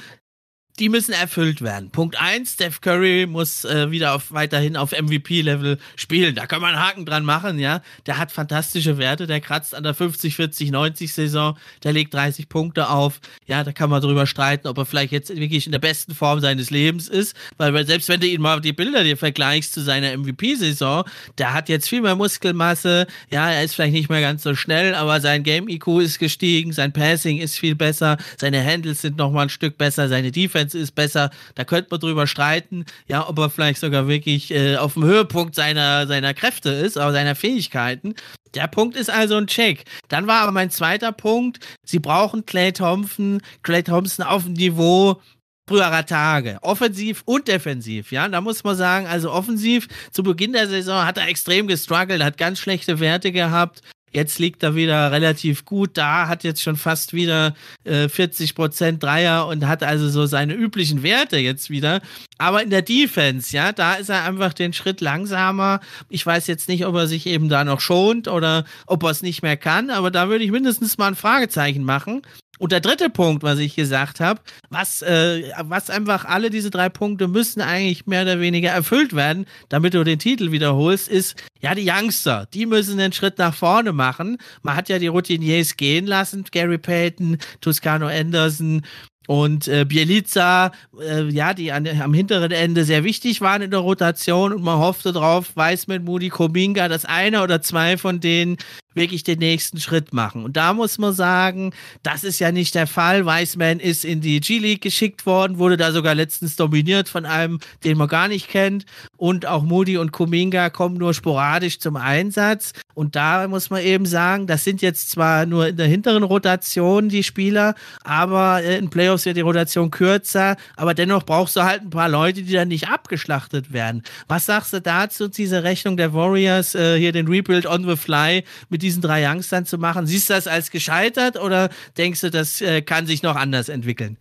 die müssen erfüllt werden. Punkt 1, Steph Curry muss äh, wieder auf, weiterhin auf MVP-Level spielen. Da kann man einen Haken dran machen, ja. Der hat fantastische Werte, der kratzt an der 50, 40, 90 Saison, der legt 30 Punkte auf. Ja, da kann man drüber streiten, ob er vielleicht jetzt wirklich in der besten Form seines Lebens ist, weil selbst wenn du ihn mal die Bilder dir vergleichst zu seiner MVP-Saison, der hat jetzt viel mehr Muskelmasse, ja, er ist vielleicht nicht mehr ganz so schnell, aber sein Game-IQ ist gestiegen, sein Passing ist viel besser, seine Handles sind nochmal ein Stück besser, seine Defense Defense ist besser. Da könnte man drüber streiten, ja, ob er vielleicht sogar wirklich äh, auf dem Höhepunkt seiner, seiner Kräfte ist, aber seiner Fähigkeiten. Der Punkt ist also ein Check. Dann war aber mein zweiter Punkt, sie brauchen Clay Thompson, Clay Thompson auf dem Niveau früherer Tage. Offensiv und defensiv, ja. Da muss man sagen, also offensiv zu Beginn der Saison hat er extrem gestruggelt, hat ganz schlechte Werte gehabt. Jetzt liegt er wieder relativ gut da, hat jetzt schon fast wieder äh, 40 Prozent Dreier und hat also so seine üblichen Werte jetzt wieder. Aber in der Defense, ja, da ist er einfach den Schritt langsamer. Ich weiß jetzt nicht, ob er sich eben da noch schont oder ob er es nicht mehr kann, aber da würde ich mindestens mal ein Fragezeichen machen. Und der dritte Punkt, was ich gesagt habe, was, äh, was einfach alle diese drei Punkte müssen eigentlich mehr oder weniger erfüllt werden, damit du den Titel wiederholst, ist, ja, die Youngster, die müssen den Schritt nach vorne machen. Man hat ja die Routiniers gehen lassen, Gary Payton, Toscano Anderson, und äh, Bielica, äh, ja, die an, am hinteren Ende sehr wichtig waren in der Rotation und man hoffte drauf, Weißmann, Moody, Kominga, dass einer oder zwei von denen wirklich den nächsten Schritt machen. Und da muss man sagen, das ist ja nicht der Fall. Weißmann ist in die G-League geschickt worden, wurde da sogar letztens dominiert von einem, den man gar nicht kennt. Und auch Moody und Kuminga kommen nur sporadisch zum Einsatz. Und da muss man eben sagen, das sind jetzt zwar nur in der hinteren Rotation die Spieler, aber in Playoffs wird die Rotation kürzer, aber dennoch brauchst du halt ein paar Leute, die dann nicht abgeschlachtet werden. Was sagst du dazu, diese Rechnung der Warriors, äh, hier den Rebuild on the fly mit diesen drei Youngstern zu machen. Siehst du das als gescheitert oder denkst du, das äh, kann sich noch anders entwickeln?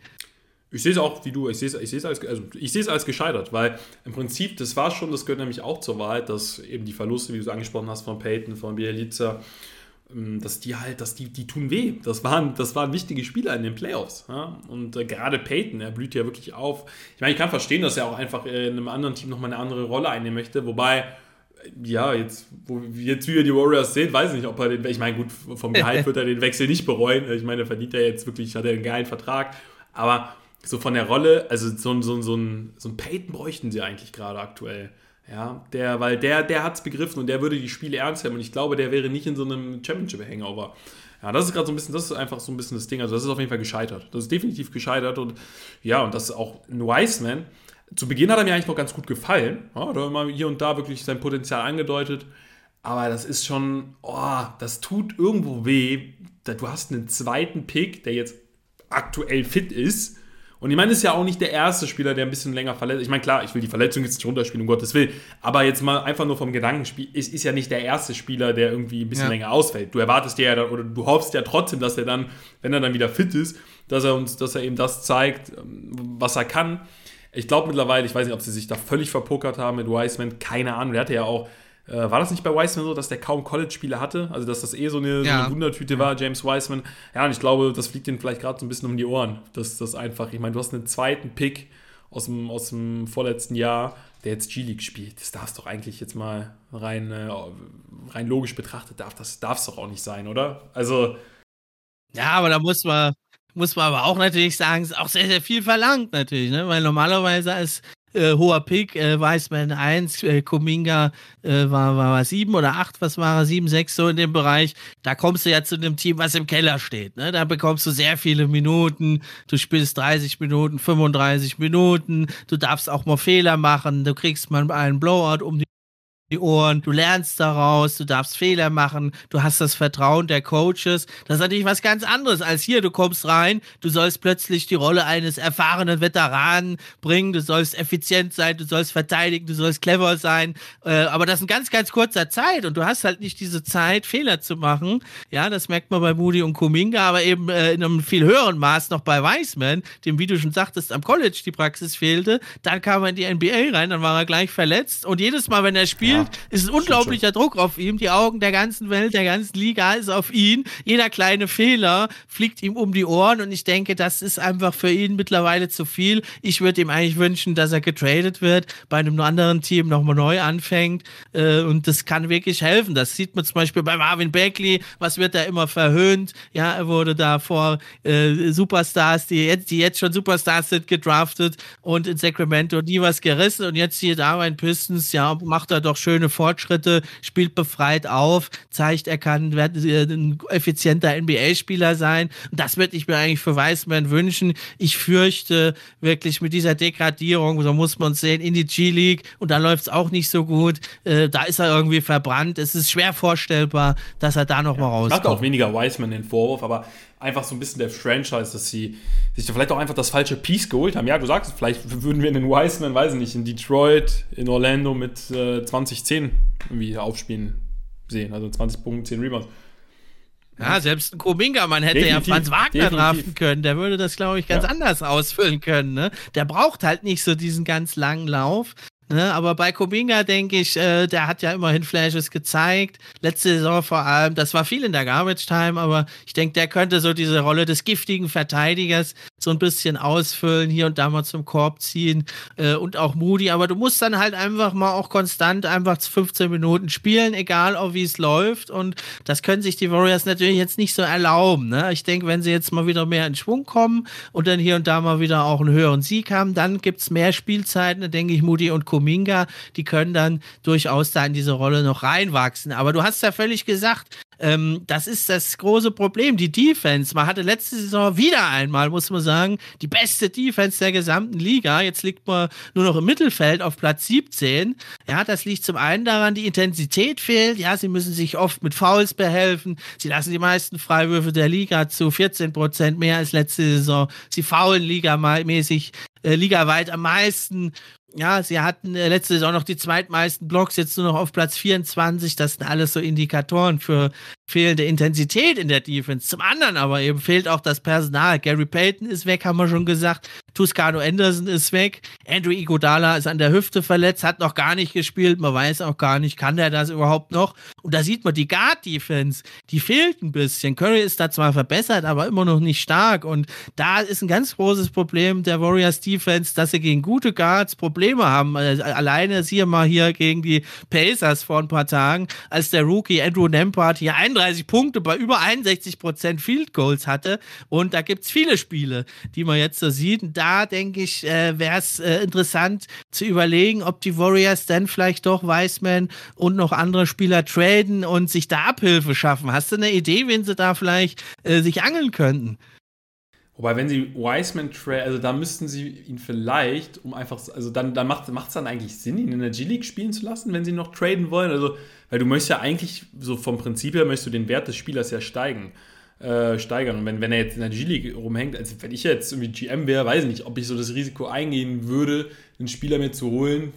Ich sehe es auch wie du, ich sehe es, ich sehe es als, also ich sehe es als gescheitert, weil im Prinzip, das war schon, das gehört nämlich auch zur Wahrheit, dass eben die Verluste, wie du es angesprochen hast, von Peyton, von Bielica, ähm, dass die halt, dass die, die tun weh. Das waren, das waren wichtige Spieler in den Playoffs. Ja? Und äh, gerade Peyton, er blüht ja wirklich auf. Ich meine, ich kann verstehen, dass er auch einfach in einem anderen Team nochmal eine andere Rolle einnehmen möchte, wobei ja, jetzt, wo, jetzt wie wir die Warriors sehen, weiß ich nicht, ob er den, ich meine, gut, vom Gehalt wird er den Wechsel nicht bereuen. Ich meine, verdient er jetzt wirklich, hat er einen geilen Vertrag. Aber so von der Rolle, also so, so, so, ein, so ein Peyton bräuchten sie eigentlich gerade aktuell. Ja, der, weil der, der hat es begriffen und der würde die Spiele ernst nehmen und ich glaube, der wäre nicht in so einem Championship-Hangover. Ja, das ist gerade so ein bisschen, das ist einfach so ein bisschen das Ding. Also, das ist auf jeden Fall gescheitert. Das ist definitiv gescheitert und ja, und das ist auch ein Wiseman. Zu Beginn hat er mir eigentlich noch ganz gut gefallen. Ja, da immer hier und da wirklich sein Potenzial angedeutet. Aber das ist schon, oh, das tut irgendwo weh. Du hast einen zweiten Pick, der jetzt aktuell fit ist und ich meine, ist ja auch nicht der erste Spieler, der ein bisschen länger verletzt. Ich meine, klar, ich will die Verletzung jetzt nicht runterspielen, um Gottes Willen. Aber jetzt mal einfach nur vom Gedankenspiel, ist, ist ja nicht der erste Spieler, der irgendwie ein bisschen ja. länger ausfällt. Du erwartest ja dann, oder du hoffst ja trotzdem, dass er dann, wenn er dann wieder fit ist, dass er uns, dass er eben das zeigt, ähm, was er kann. Ich glaube mittlerweile, ich weiß nicht, ob sie sich da völlig verpokert haben mit Wiseman, keine Ahnung. Der hatte ja auch äh, war das nicht bei Wiseman so, dass der kaum College-Spiele hatte? Also, dass das eh so eine, ja. so eine Wundertüte war, James Wiseman. Ja, und ich glaube, das fliegt ihnen vielleicht gerade so ein bisschen um die Ohren. Dass das einfach, ich meine, du hast einen zweiten Pick aus dem, aus dem vorletzten Jahr, der jetzt G-League spielt. Das darf es doch eigentlich jetzt mal rein, äh, rein logisch betrachtet, darf das darf doch auch nicht sein, oder? Also. Ja, aber da muss man, muss man aber auch natürlich sagen, ist auch sehr, sehr viel verlangt natürlich, ne? Weil normalerweise als äh, hoher Pick, äh, Weißmann 1, äh, Kuminga äh, war, war, war 7 oder 8, was war er, 7, 6, so in dem Bereich. Da kommst du ja zu einem Team, was im Keller steht. Ne? Da bekommst du sehr viele Minuten, du spielst 30 Minuten, 35 Minuten, du darfst auch mal Fehler machen, du kriegst mal einen Blowout um die die Ohren, du lernst daraus, du darfst Fehler machen, du hast das Vertrauen der Coaches. Das ist natürlich was ganz anderes als hier. Du kommst rein, du sollst plötzlich die Rolle eines erfahrenen Veteranen bringen, du sollst effizient sein, du sollst verteidigen, du sollst clever sein. Äh, aber das in ganz, ganz kurzer Zeit und du hast halt nicht diese Zeit, Fehler zu machen. Ja, das merkt man bei Moody und Kuminga, aber eben äh, in einem viel höheren Maß noch bei Weisman, dem, wie du schon sagtest, am College die Praxis fehlte. Dann kam er in die NBA rein, dann war er gleich verletzt und jedes Mal, wenn er spielt, spielt, ja, ist ein unglaublicher Druck auf ihm. Die Augen der ganzen Welt, der ganzen Liga ist auf ihn. Jeder kleine Fehler fliegt ihm um die Ohren und ich denke, das ist einfach für ihn mittlerweile zu viel. Ich würde ihm eigentlich wünschen, dass er getradet wird, bei einem anderen Team nochmal neu anfängt äh, und das kann wirklich helfen. Das sieht man zum Beispiel bei Marvin Beckley, was wird da immer verhöhnt. Ja, er wurde da vor äh, Superstars, die jetzt, die jetzt schon Superstars sind, gedraftet und in Sacramento nie was gerissen und jetzt hier da bei Pistons, ja, macht er doch schön schöne Fortschritte, spielt befreit auf, zeigt, er kann äh, ein effizienter NBA-Spieler sein. Und das würde ich mir eigentlich für Weißmann wünschen. Ich fürchte wirklich mit dieser Degradierung, so muss man es sehen, in die G-League und da läuft es auch nicht so gut. Äh, da ist er irgendwie verbrannt. Es ist schwer vorstellbar, dass er da nochmal ja, rauskommt. Macht auch weniger Wiseman den Vorwurf, aber einfach so ein bisschen der Franchise, dass sie sich da vielleicht auch einfach das falsche Piece geholt haben. Ja, du sagst, vielleicht würden wir in den Wiseman, weiß ich nicht, in Detroit, in Orlando mit äh, 2010 irgendwie aufspielen sehen. Also 20 Punkte, 10 Rebounds. Ja, selbst ein Kominga, man hätte definitiv, ja Franz Wagner draften können. Der würde das, glaube ich, ganz ja. anders ausfüllen können. Ne? Der braucht halt nicht so diesen ganz langen Lauf. Ne, aber bei Kuminga denke ich, äh, der hat ja immerhin Flashes gezeigt. Letzte Saison vor allem, das war viel in der Garbage Time, aber ich denke, der könnte so diese Rolle des giftigen Verteidigers so ein bisschen ausfüllen, hier und da mal zum Korb ziehen äh, und auch Moody. Aber du musst dann halt einfach mal auch konstant einfach 15 Minuten spielen, egal auch wie es läuft. Und das können sich die Warriors natürlich jetzt nicht so erlauben. Ne? Ich denke, wenn sie jetzt mal wieder mehr in Schwung kommen und dann hier und da mal wieder auch einen höheren Sieg haben, dann gibt es mehr Spielzeiten, denke ich, Moody und Kuminga, die können dann durchaus da in diese Rolle noch reinwachsen. Aber du hast ja völlig gesagt, ähm, das ist das große Problem, die Defense. Man hatte letzte Saison wieder einmal, muss man sagen, die beste Defense der gesamten Liga. Jetzt liegt man nur noch im Mittelfeld auf Platz 17. Ja, das liegt zum einen daran, die Intensität fehlt. Ja, sie müssen sich oft mit Fouls behelfen. Sie lassen die meisten Freiwürfe der Liga zu 14 Prozent mehr als letzte Saison. Sie faulen ligamäßig äh, ligaweit am meisten ja, sie hatten äh, letzte Saison noch die zweitmeisten Blocks, jetzt nur noch auf Platz 24. Das sind alles so Indikatoren für fehlende Intensität in der Defense. Zum anderen aber eben fehlt auch das Personal. Gary Payton ist weg, haben wir schon gesagt. Tuscano Anderson ist weg. Andrew Iguodala ist an der Hüfte verletzt, hat noch gar nicht gespielt. Man weiß auch gar nicht, kann der das überhaupt noch? Und da sieht man die Guard-Defense, die fehlt ein bisschen. Curry ist da zwar verbessert, aber immer noch nicht stark. Und da ist ein ganz großes Problem der Warriors Defense, dass sie gegen gute Guards Probleme haben. Also alleine siehe mal hier gegen die Pacers vor ein paar Tagen, als der Rookie Andrew Nembhard hier 31 Punkte bei über 61 Prozent Field Goals hatte. Und da gibt es viele Spiele, die man jetzt so sieht da denke ich, äh, wäre es äh, interessant zu überlegen, ob die Warriors dann vielleicht doch Wiseman und noch andere Spieler traden und sich da Abhilfe schaffen. Hast du eine Idee, wen sie da vielleicht äh, sich angeln könnten? Wobei, wenn sie Wiseman traden, also da müssten sie ihn vielleicht, um einfach, also dann, dann macht es dann eigentlich Sinn, ihn in der G-League spielen zu lassen, wenn sie noch traden wollen. Also, weil du möchtest ja eigentlich, so vom Prinzip her, möchtest du den Wert des Spielers ja steigen. Äh, steigern. Und wenn, wenn er jetzt in der G-League rumhängt, also wenn ich jetzt irgendwie GM wäre, weiß ich nicht, ob ich so das Risiko eingehen würde, einen Spieler mir zu holen,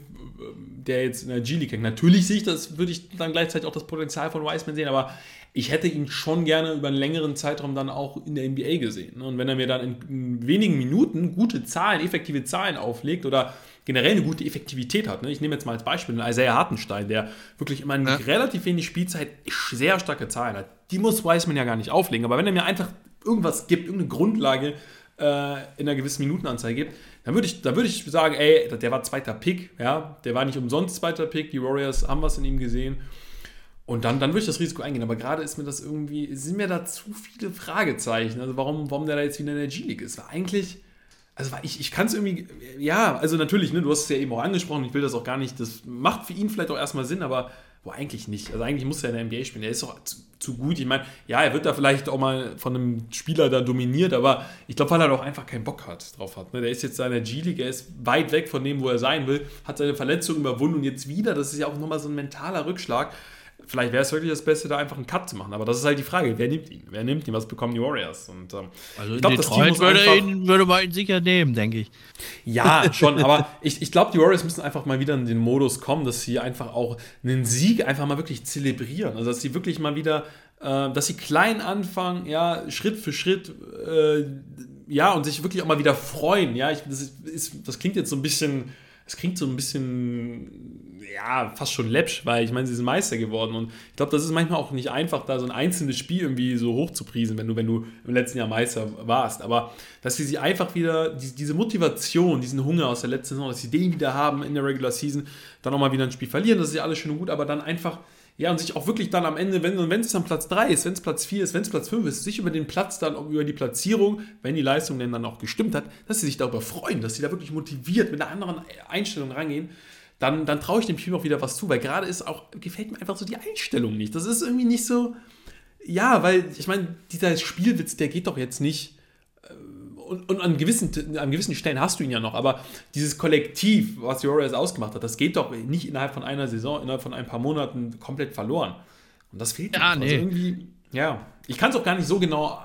der jetzt in der G-League hängt. Natürlich sehe ich das, würde ich dann gleichzeitig auch das Potenzial von Wiseman sehen, aber ich hätte ihn schon gerne über einen längeren Zeitraum dann auch in der NBA gesehen. Und wenn er mir dann in, in wenigen Minuten gute Zahlen, effektive Zahlen auflegt oder generell eine gute Effektivität hat. Ne? Ich nehme jetzt mal als Beispiel einen Isaiah Hartenstein, der wirklich immer in ja. relativ wenig Spielzeit sehr starke Zahlen hat. Die muss Wiseman ja gar nicht auflegen, aber wenn er mir einfach irgendwas gibt, irgendeine Grundlage äh, in einer gewissen Minutenanzahl gibt, dann würde ich, würd ich sagen, ey, der war zweiter Pick, ja, der war nicht umsonst zweiter Pick, die Warriors haben was in ihm gesehen. Und dann, dann würde ich das Risiko eingehen. Aber gerade ist mir das irgendwie, sind mir da zu viele Fragezeichen. Also warum, warum der da jetzt wieder in der G-League ist. Weil eigentlich, also ich, ich kann es irgendwie, ja, also natürlich, ne, du hast es ja eben auch angesprochen, ich will das auch gar nicht, das macht für ihn vielleicht auch erstmal Sinn, aber wo eigentlich nicht. Also eigentlich muss er in der NBA spielen. Er ist doch zu, zu, gut. Ich meine, ja, er wird da vielleicht auch mal von einem Spieler da dominiert, aber ich glaube, weil er doch einfach keinen Bock hat, drauf hat. Ne? Der ist jetzt in der G-League, er ist weit weg von dem, wo er sein will, hat seine Verletzung überwunden und jetzt wieder, das ist ja auch nochmal so ein mentaler Rückschlag vielleicht wäre es wirklich das Beste, da einfach einen Cut zu machen. Aber das ist halt die Frage, wer nimmt ihn? Wer nimmt ihn? Was bekommen die Warriors? Und, ähm, also ich glaube, das Team muss würde, einfach, ihn, würde man ihn sicher nehmen, denke ich. Ja, schon. aber ich, ich glaube, die Warriors müssen einfach mal wieder in den Modus kommen, dass sie einfach auch einen Sieg einfach mal wirklich zelebrieren. Also, dass sie wirklich mal wieder, äh, dass sie klein anfangen, ja, Schritt für Schritt, äh, ja, und sich wirklich auch mal wieder freuen. Ja, ich, das, ist, das klingt jetzt so ein bisschen, es klingt so ein bisschen ja, fast schon läppsch, weil ich meine, sie sind Meister geworden und ich glaube, das ist manchmal auch nicht einfach, da so ein einzelnes Spiel irgendwie so hoch zu priesen, wenn du, wenn du im letzten Jahr Meister warst. Aber dass wir sie einfach wieder, die, diese Motivation, diesen Hunger aus der letzten Saison, dass sie den wieder haben in der Regular Season, dann auch mal wieder ein Spiel verlieren, das ist ja alles schön und gut, aber dann einfach ja, und sich auch wirklich dann am Ende, wenn, wenn es dann Platz 3 ist, wenn es Platz 4 ist, wenn es Platz 5 ist, sich über den Platz dann, über die Platzierung, wenn die Leistung denn dann auch gestimmt hat, dass sie sich darüber freuen, dass sie da wirklich motiviert mit einer anderen Einstellung rangehen dann, dann traue ich dem Team auch wieder was zu, weil gerade ist auch, gefällt mir einfach so die Einstellung nicht. Das ist irgendwie nicht so, ja, weil ich meine, dieser Spielwitz, der geht doch jetzt nicht. Äh, und, und, an, gewissen, an gewissen Stellen hast du ihn ja noch, aber dieses Kollektiv, was die Warriors ausgemacht hat, das geht doch nicht innerhalb von einer Saison, innerhalb von ein paar Monaten komplett verloren. Und das fehlt ja, nee. Also irgendwie, ja. Ich kann es auch gar nicht so genau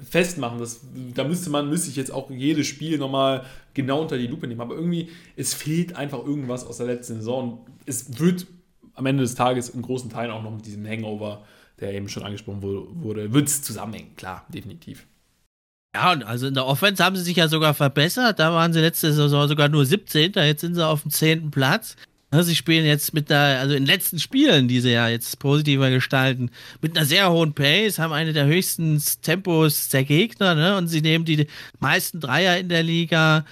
festmachen. Das, da müsste man, müsste ich jetzt auch jedes Spiel nochmal genau unter die Lupe nehmen. Aber irgendwie, es fehlt einfach irgendwas aus der letzten Saison. Es wird am Ende des Tages in großen Teilen auch noch mit diesem Hangover, der eben schon angesprochen wurde, wird es zusammenhängen. Klar, definitiv. Ja, und also in der Offense haben sie sich ja sogar verbessert. Da waren sie letzte Saison sogar nur 17. Jetzt sind sie auf dem 10. Platz. Ne, sie spielen jetzt mit der, also in den letzten Spielen, die sie ja jetzt positiver gestalten, mit einer sehr hohen Pace, haben eine der höchsten Tempos der Gegner, ne? Und sie nehmen die meisten Dreier in der Liga.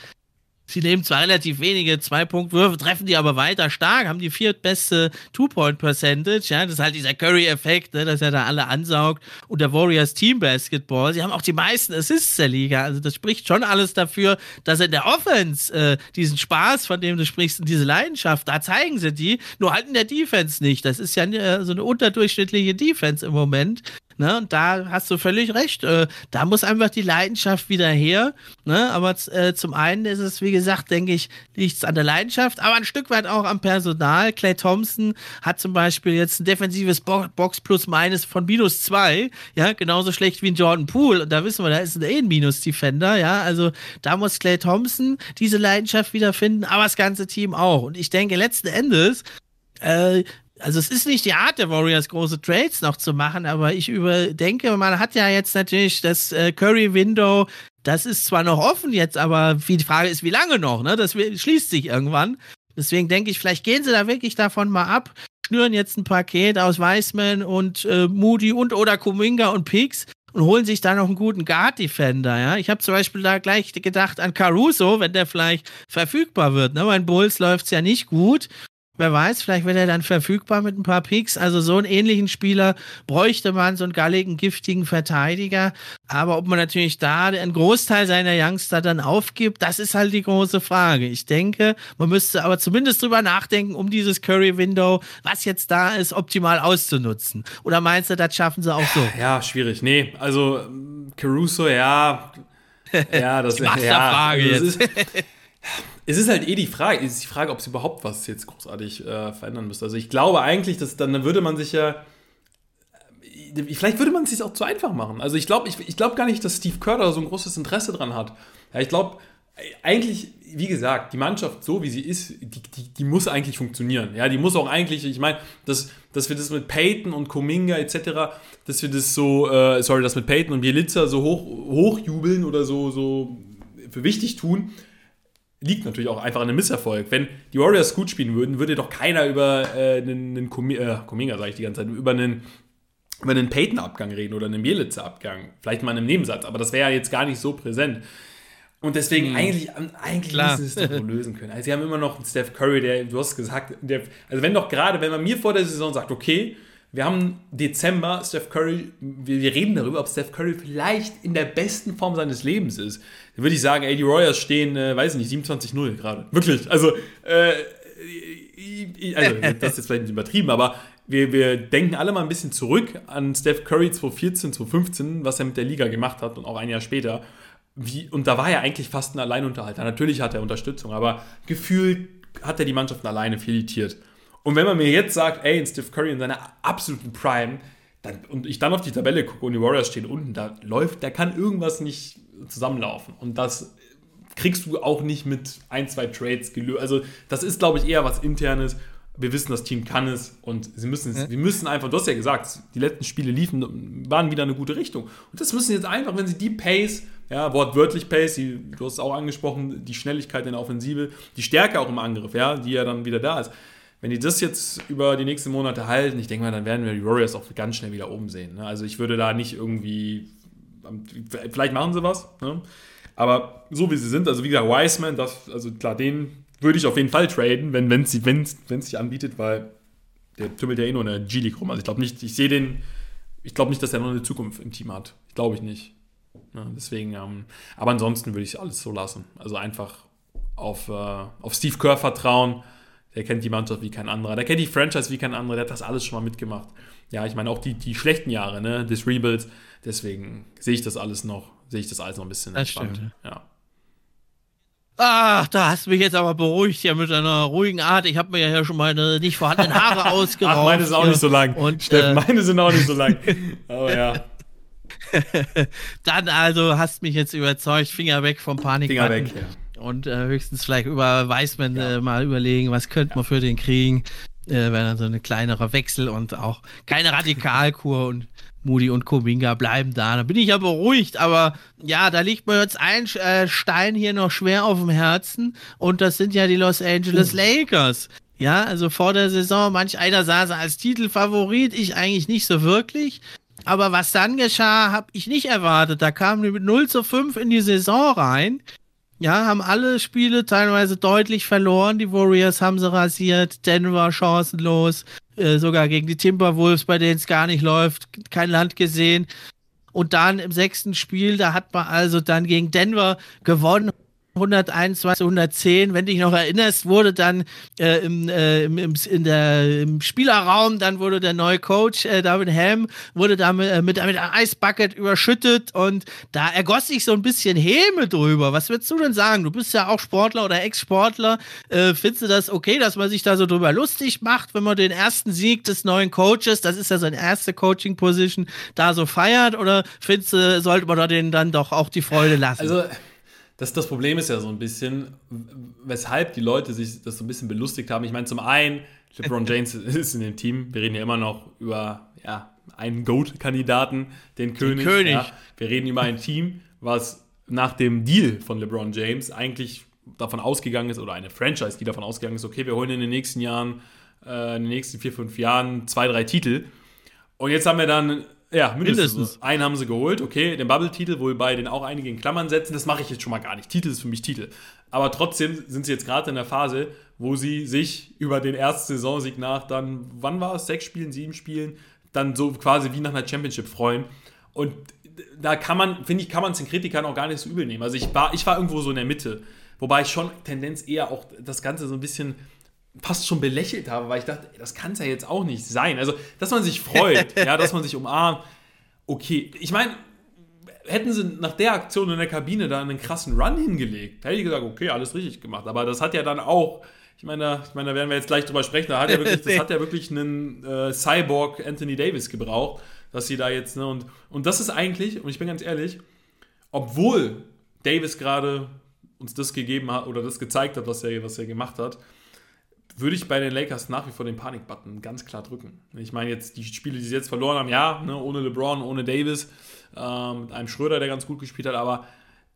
Sie nehmen zwar relativ wenige Zwei-Punkt-Würfe, treffen die aber weiter stark, haben die viertbeste Two-Point-Percentage. Ja, das ist halt dieser Curry-Effekt, ne, dass er da alle ansaugt. Und der Warriors Team Basketball. Sie haben auch die meisten Assists der Liga. Also das spricht schon alles dafür, dass in der Offense äh, diesen Spaß, von dem du sprichst, und diese Leidenschaft, da zeigen sie die. Nur halt in der Defense nicht. Das ist ja äh, so eine unterdurchschnittliche Defense im Moment. Ne? Und da hast du völlig recht. Äh, da muss einfach die Leidenschaft wieder her. Ne? Aber äh, zum einen ist es, wie gesagt, denke ich, nichts an der Leidenschaft, aber ein Stück weit auch am Personal. Clay Thompson hat zum Beispiel jetzt ein defensives Bo Box plus minus von minus zwei. Ja, genauso schlecht wie ein Jordan Poole. Und da wissen wir, da ist ein eh ein Minus-Defender. Ja, also da muss Clay Thompson diese Leidenschaft wiederfinden, aber das ganze Team auch. Und ich denke, letzten Endes äh, also es ist nicht die Art der Warriors, große Trades noch zu machen, aber ich überdenke, man hat ja jetzt natürlich das äh, Curry-Window, das ist zwar noch offen jetzt, aber die Frage ist, wie lange noch, ne? Das schließt sich irgendwann. Deswegen denke ich, vielleicht gehen sie da wirklich davon mal ab, schnüren jetzt ein Paket aus Weissman und äh, Moody und oder Kuminga und Pix und holen sich da noch einen guten Guard-Defender, ja. Ich habe zum Beispiel da gleich gedacht an Caruso, wenn der vielleicht verfügbar wird, ne? Bei Bulls läuft es ja nicht gut Wer weiß, vielleicht wird er dann verfügbar mit ein paar Picks. Also so einen ähnlichen Spieler bräuchte man, so einen galligen, giftigen Verteidiger. Aber ob man natürlich da einen Großteil seiner Youngster dann aufgibt, das ist halt die große Frage. Ich denke, man müsste aber zumindest drüber nachdenken, um dieses Curry-Window, was jetzt da ist, optimal auszunutzen. Oder meinst du, das schaffen sie auch so? Ja, schwierig. Nee, also Caruso, ja. Ja, das, die ja, Frage das jetzt. Ist, es ist halt eh die Frage, ist die Frage, ob es überhaupt was jetzt großartig äh, verändern müsste. Also ich glaube eigentlich, dass dann würde man sich ja äh, vielleicht würde man es sich auch zu einfach machen. Also ich glaube ich, ich glaub gar nicht, dass Steve Kerr so ein großes Interesse dran hat. Ja, ich glaube eigentlich, wie gesagt, die Mannschaft so wie sie ist, die, die, die, muss eigentlich funktionieren. Ja, die muss auch eigentlich, ich meine, dass, dass wir das mit Peyton und Kuminga etc., dass wir das so, äh, sorry, das mit Peyton und Bielitzer so hoch, hochjubeln oder so, so für wichtig tun, liegt natürlich auch einfach an einem Misserfolg. Wenn die Warriors gut spielen würden, würde doch keiner über äh, einen, einen Kuminga, äh, Kuminga sage ich die ganze Zeit, über einen, über einen Peyton-Abgang reden oder einen Mielitzer-Abgang. Vielleicht mal in einem Nebensatz, aber das wäre ja jetzt gar nicht so präsent. Und deswegen, mhm. eigentlich, eigentlich müssen sie es doch lösen können. Also, sie haben immer noch einen Steph Curry, der, du hast gesagt, der, also wenn doch gerade, wenn man mir vor der Saison sagt, okay, wir haben Dezember, Steph Curry, wir, wir, reden darüber, ob Steph Curry vielleicht in der besten Form seines Lebens ist. Würde ich sagen, ey, die Warriors stehen, äh, weiß ich nicht, 27-0 gerade. Wirklich. Also, äh, also, das ist jetzt vielleicht nicht übertrieben, aber wir, wir denken alle mal ein bisschen zurück an Steph Curry 2014, 2015, was er mit der Liga gemacht hat und auch ein Jahr später. Wie, und da war er eigentlich fast ein Alleinunterhalter. Natürlich hat er Unterstützung, aber gefühlt hat er die Mannschaften alleine filetiert. Und wenn man mir jetzt sagt, ey, Steph Curry in seiner absoluten Prime, dann, und ich dann auf die Tabelle gucke und die Warriors stehen unten, da läuft, da kann irgendwas nicht zusammenlaufen. Und das kriegst du auch nicht mit ein, zwei Trades gelöst. Also, das ist, glaube ich, eher was Internes. Wir wissen, das Team kann es und sie müssen es, ja. wir müssen einfach, du hast ja gesagt, die letzten Spiele liefen, waren wieder eine gute Richtung. Und das müssen jetzt einfach, wenn sie die Pace, ja, wortwörtlich Pace, die, du hast es auch angesprochen, die Schnelligkeit in der Offensive, die Stärke auch im Angriff, ja, die ja dann wieder da ist wenn die das jetzt über die nächsten Monate halten, ich denke mal, dann werden wir die Warriors auch ganz schnell wieder oben sehen. Ne? Also ich würde da nicht irgendwie, vielleicht machen sie was, ne? aber so wie sie sind, also wie gesagt, Wiseman, das, also klar, den würde ich auf jeden Fall traden, wenn es sich, anbietet, weil der tümmelt ja eh nur in der G-League rum. Also ich glaube nicht, ich sehe den, ich glaube nicht, dass er noch eine Zukunft im Team hat. Glaube ich nicht. Ja, deswegen, ähm, aber ansonsten würde ich alles so lassen. Also einfach auf, äh, auf Steve Kerr vertrauen der kennt die Mannschaft wie kein anderer. Der kennt die Franchise wie kein anderer. Der hat das alles schon mal mitgemacht. Ja, ich meine auch die, die schlechten Jahre ne, des Rebuilds. Deswegen sehe ich das alles noch, sehe ich das alles noch ein bisschen das entspannt. Stimmt. Ja. Ach, da hast du mich jetzt aber beruhigt ja mit einer ruhigen Art. Ich habe mir ja hier schon meine nicht vorhandenen Haare ausgeraubt. Ach, meine sind auch nicht so lang. Und, Steffen, äh, meine sind auch nicht so lang. Aber ja. Dann also hast mich jetzt überzeugt. Finger weg vom Panik. Finger weg, ja und äh, höchstens vielleicht über Weißmann ja. äh, mal überlegen, was könnte man für den kriegen, äh, wenn dann so ein kleinerer Wechsel und auch keine Radikalkur und Moody und Kuminga bleiben da. Da bin ich ja beruhigt, aber ja, da liegt mir jetzt ein äh, Stein hier noch schwer auf dem Herzen und das sind ja die Los Angeles uh. Lakers. Ja, also vor der Saison, manch einer sah sie als Titelfavorit, ich eigentlich nicht so wirklich. Aber was dann geschah, habe ich nicht erwartet. Da kamen die mit 0 zu 5 in die Saison rein. Ja, haben alle Spiele teilweise deutlich verloren. Die Warriors haben sie rasiert, Denver chancenlos, äh, sogar gegen die Timberwolves, bei denen es gar nicht läuft, kein Land gesehen. Und dann im sechsten Spiel, da hat man also dann gegen Denver gewonnen, 121, 110, wenn dich noch erinnerst, wurde dann äh, im, äh, im, in der, im Spielerraum, dann wurde der neue Coach, äh, David Helm, wurde da mit, äh, mit, mit einem Eisbucket überschüttet und da ergoss sich so ein bisschen Häme drüber. Was würdest du denn sagen? Du bist ja auch Sportler oder Ex-Sportler. Äh, findest du das okay, dass man sich da so drüber lustig macht, wenn man den ersten Sieg des neuen Coaches, das ist ja seine erste Coaching-Position, da so feiert? Oder findest du, sollte man da denen dann doch auch die Freude lassen? Also das, das Problem ist ja so ein bisschen, weshalb die Leute sich das so ein bisschen belustigt haben. Ich meine, zum einen, LeBron James ist in dem Team. Wir reden ja immer noch über ja, einen GOAT-Kandidaten, den König. Den König. Ja. Wir reden über ein Team, was nach dem Deal von LeBron James eigentlich davon ausgegangen ist, oder eine Franchise, die davon ausgegangen ist, okay, wir holen in den nächsten Jahren, äh, in den nächsten vier, fünf Jahren zwei, drei Titel. Und jetzt haben wir dann Ja, mindestens. mindestens. Einen haben sie geholt, okay, den Bubble-Titel, wobei den auch einige in Klammern setzen. Das mache ich jetzt schon mal gar nicht. Titel ist für mich Titel. Aber trotzdem sind sie jetzt gerade in der Phase, wo sie sich über den ersten Saisonsieg nach dann, wann war es? Sechs Spielen, sieben Spielen, dann so quasi wie nach einer Championship freuen. Und da kann man, finde ich, kann man es den Kritikern auch gar nicht so übel nehmen. Also ich war, ich war irgendwo so in der Mitte. Wobei ich schon Tendenz eher auch das Ganze so ein bisschen fast schon belächelt habe, weil ich dachte, das kann es ja jetzt auch nicht sein. Also, dass man sich freut, ja, dass man sich umarmt. Okay, ich meine, hätten sie nach der Aktion in der Kabine da einen krassen Run hingelegt, hätte ich gesagt, okay, alles richtig gemacht. Aber das hat ja dann auch, ich meine, ich meine, da werden wir jetzt gleich drüber sprechen, da hat ja wirklich, das hat ja wirklich einen äh, Cyborg Anthony Davis gebraucht, dass sie da jetzt, ne, und, und das ist eigentlich, und ich bin ganz ehrlich, obwohl Davis gerade uns das gegeben hat oder das gezeigt hat, was er, was er gemacht hat, würde ich bei den Lakers nach wie vor den Panik-Button ganz klar drücken. Ich meine jetzt die Spiele, die sie jetzt verloren haben, ja, ne, ohne LeBron, ohne Davis, ähm, mit einem Schröder, der ganz gut gespielt hat, aber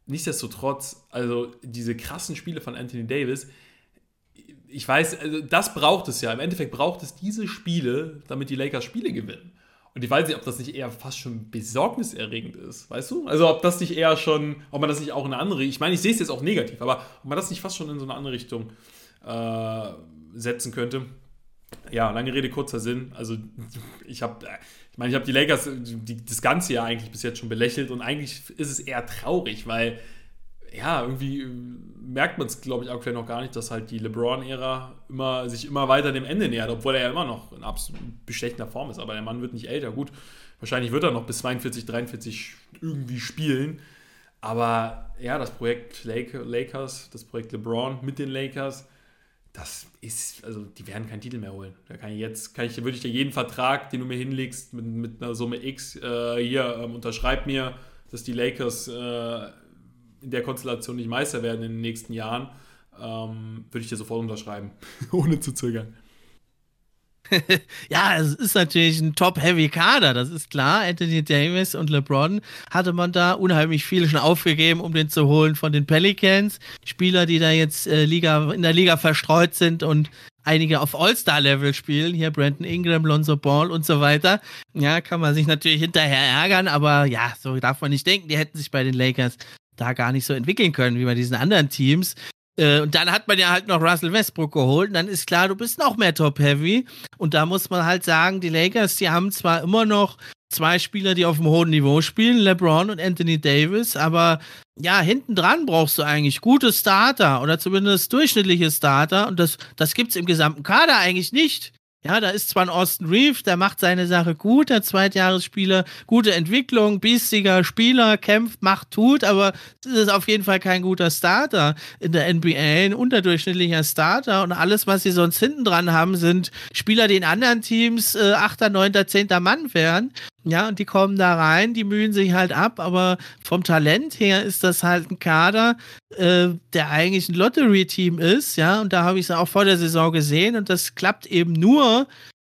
nichtsdestotrotz, also diese krassen Spiele von Anthony Davis, ich weiß, also das braucht es ja. Im Endeffekt braucht es diese Spiele, damit die Lakers Spiele gewinnen. Und ich weiß nicht, ob das nicht eher fast schon besorgniserregend ist, weißt du? Also ob das nicht eher schon, ob man das nicht auch in eine andere, ich meine, ich sehe es jetzt auch negativ, aber ob man das nicht fast schon in so eine andere Richtung äh, setzen könnte. Ja, lange Rede, kurzer Sinn. Also ich habe, ich meine, ich habe die Lakers die, das ganze Jahr eigentlich bis jetzt schon belächelt und eigentlich ist es eher traurig, weil ja, irgendwie äh, merkt man es, glaube ich, aktuell noch gar nicht, dass halt die LeBron-Ära immer, sich immer weiter dem Ende nähert, obwohl er ja immer noch in absolut bestechender Form ist. Aber der Mann wird nicht älter. Gut, wahrscheinlich wird er noch bis 42, 43 irgendwie spielen. Aber ja, das Projekt Lakers, das Projekt LeBron mit den Lakers, das ist, also die werden keinen Titel mehr holen. Da kann ich jetzt, kann ich, würde ich dir jeden Vertrag, den du mir hinlegst, mit, mit einer Summe X, äh, hier ähm, unterschreib mir, dass die Lakers äh, in der Konstellation nicht Meister werden in den nächsten Jahren, ähm, würde ich dir sofort unterschreiben, ohne zu zögern. ja, es ist natürlich ein Top-Heavy-Kader, das ist klar. Anthony Davis und LeBron hatte man da unheimlich viel schon aufgegeben, um den zu holen von den Pelicans. Spieler, die da jetzt äh, Liga, in der Liga verstreut sind und einige auf All-Star-Level spielen. Hier Brandon Ingram, Lonzo Ball und so weiter. Ja, kann man sich natürlich hinterher ärgern, aber ja, so darf man nicht denken. Die hätten sich bei den Lakers da gar nicht so entwickeln können wie bei diesen anderen Teams. Äh, und dann hat man ja halt noch Russell Westbrook geholt. Und dann ist klar, du bist noch mehr Top-Heavy. Und da muss man halt sagen, die Lakers, die haben zwar immer noch zwei Spieler, die auf einem hohen Niveau spielen, LeBron und Anthony Davis, aber ja, hinten dran brauchst du eigentlich gute Starter oder zumindest durchschnittliche Starter. Und das, das gibt es im gesamten Kader eigentlich nicht. Ja, da ist zwar ein Austin Reeves, der macht seine Sache gut, der Zweitjahresspieler, gute Entwicklung, biestiger Spieler, kämpft, macht, tut, aber das ist auf jeden Fall kein guter Starter in der NBA, ein unterdurchschnittlicher Starter und alles, was sie sonst hinten dran haben, sind Spieler, die in anderen Teams äh, 8., 9., 10. Mann wären ja, und die kommen da rein, die mühen sich halt ab, aber vom Talent her ist das halt ein Kader, äh, der eigentlich ein Lottery-Team ist, ja, und da habe ich es auch vor der Saison gesehen und das klappt eben nur,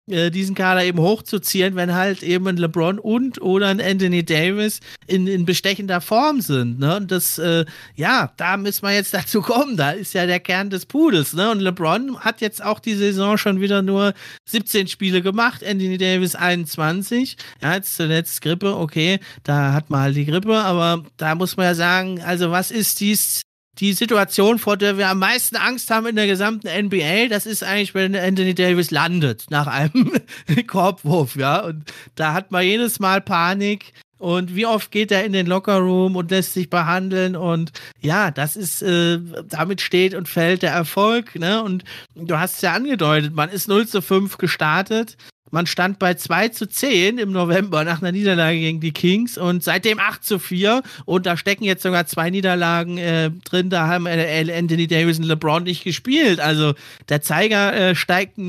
äh, diesen Kader eben hochzuziehen, wenn halt eben ein LeBron und oder ein Anthony Davis in, in bestechender Form sind. Ne? Und das, äh, ja, da müssen wir jetzt dazu kommen. Da ist ja der Kern des Pudels. Ne? Und LeBron hat jetzt auch die Saison schon wieder nur 17 Spiele gemacht, Anthony Davis 21. Ja, jetzt zuletzt Grippe, okay, da hat man halt die Grippe, aber da muss man ja sagen, also was ist dies die Situation, vor der wir am meisten Angst haben in der gesamten NBA, das ist eigentlich, wenn Anthony Davis landet nach einem Korbwurf, ja. Und da hat man jedes Mal Panik. Und wie oft geht er in den Lockerroom und lässt sich behandeln? Und ja, das ist, äh, damit steht und fällt der Erfolg. Ne? Und du hast es ja angedeutet, man ist 0 zu 5 gestartet. Man stand bei 2 zu 10 im November nach einer Niederlage gegen die Kings und seitdem 8 zu 4 und da stecken jetzt sogar zwei Niederlagen äh, drin, da haben äh, Anthony Davis und LeBron nicht gespielt. Also der Zeiger äh, steigt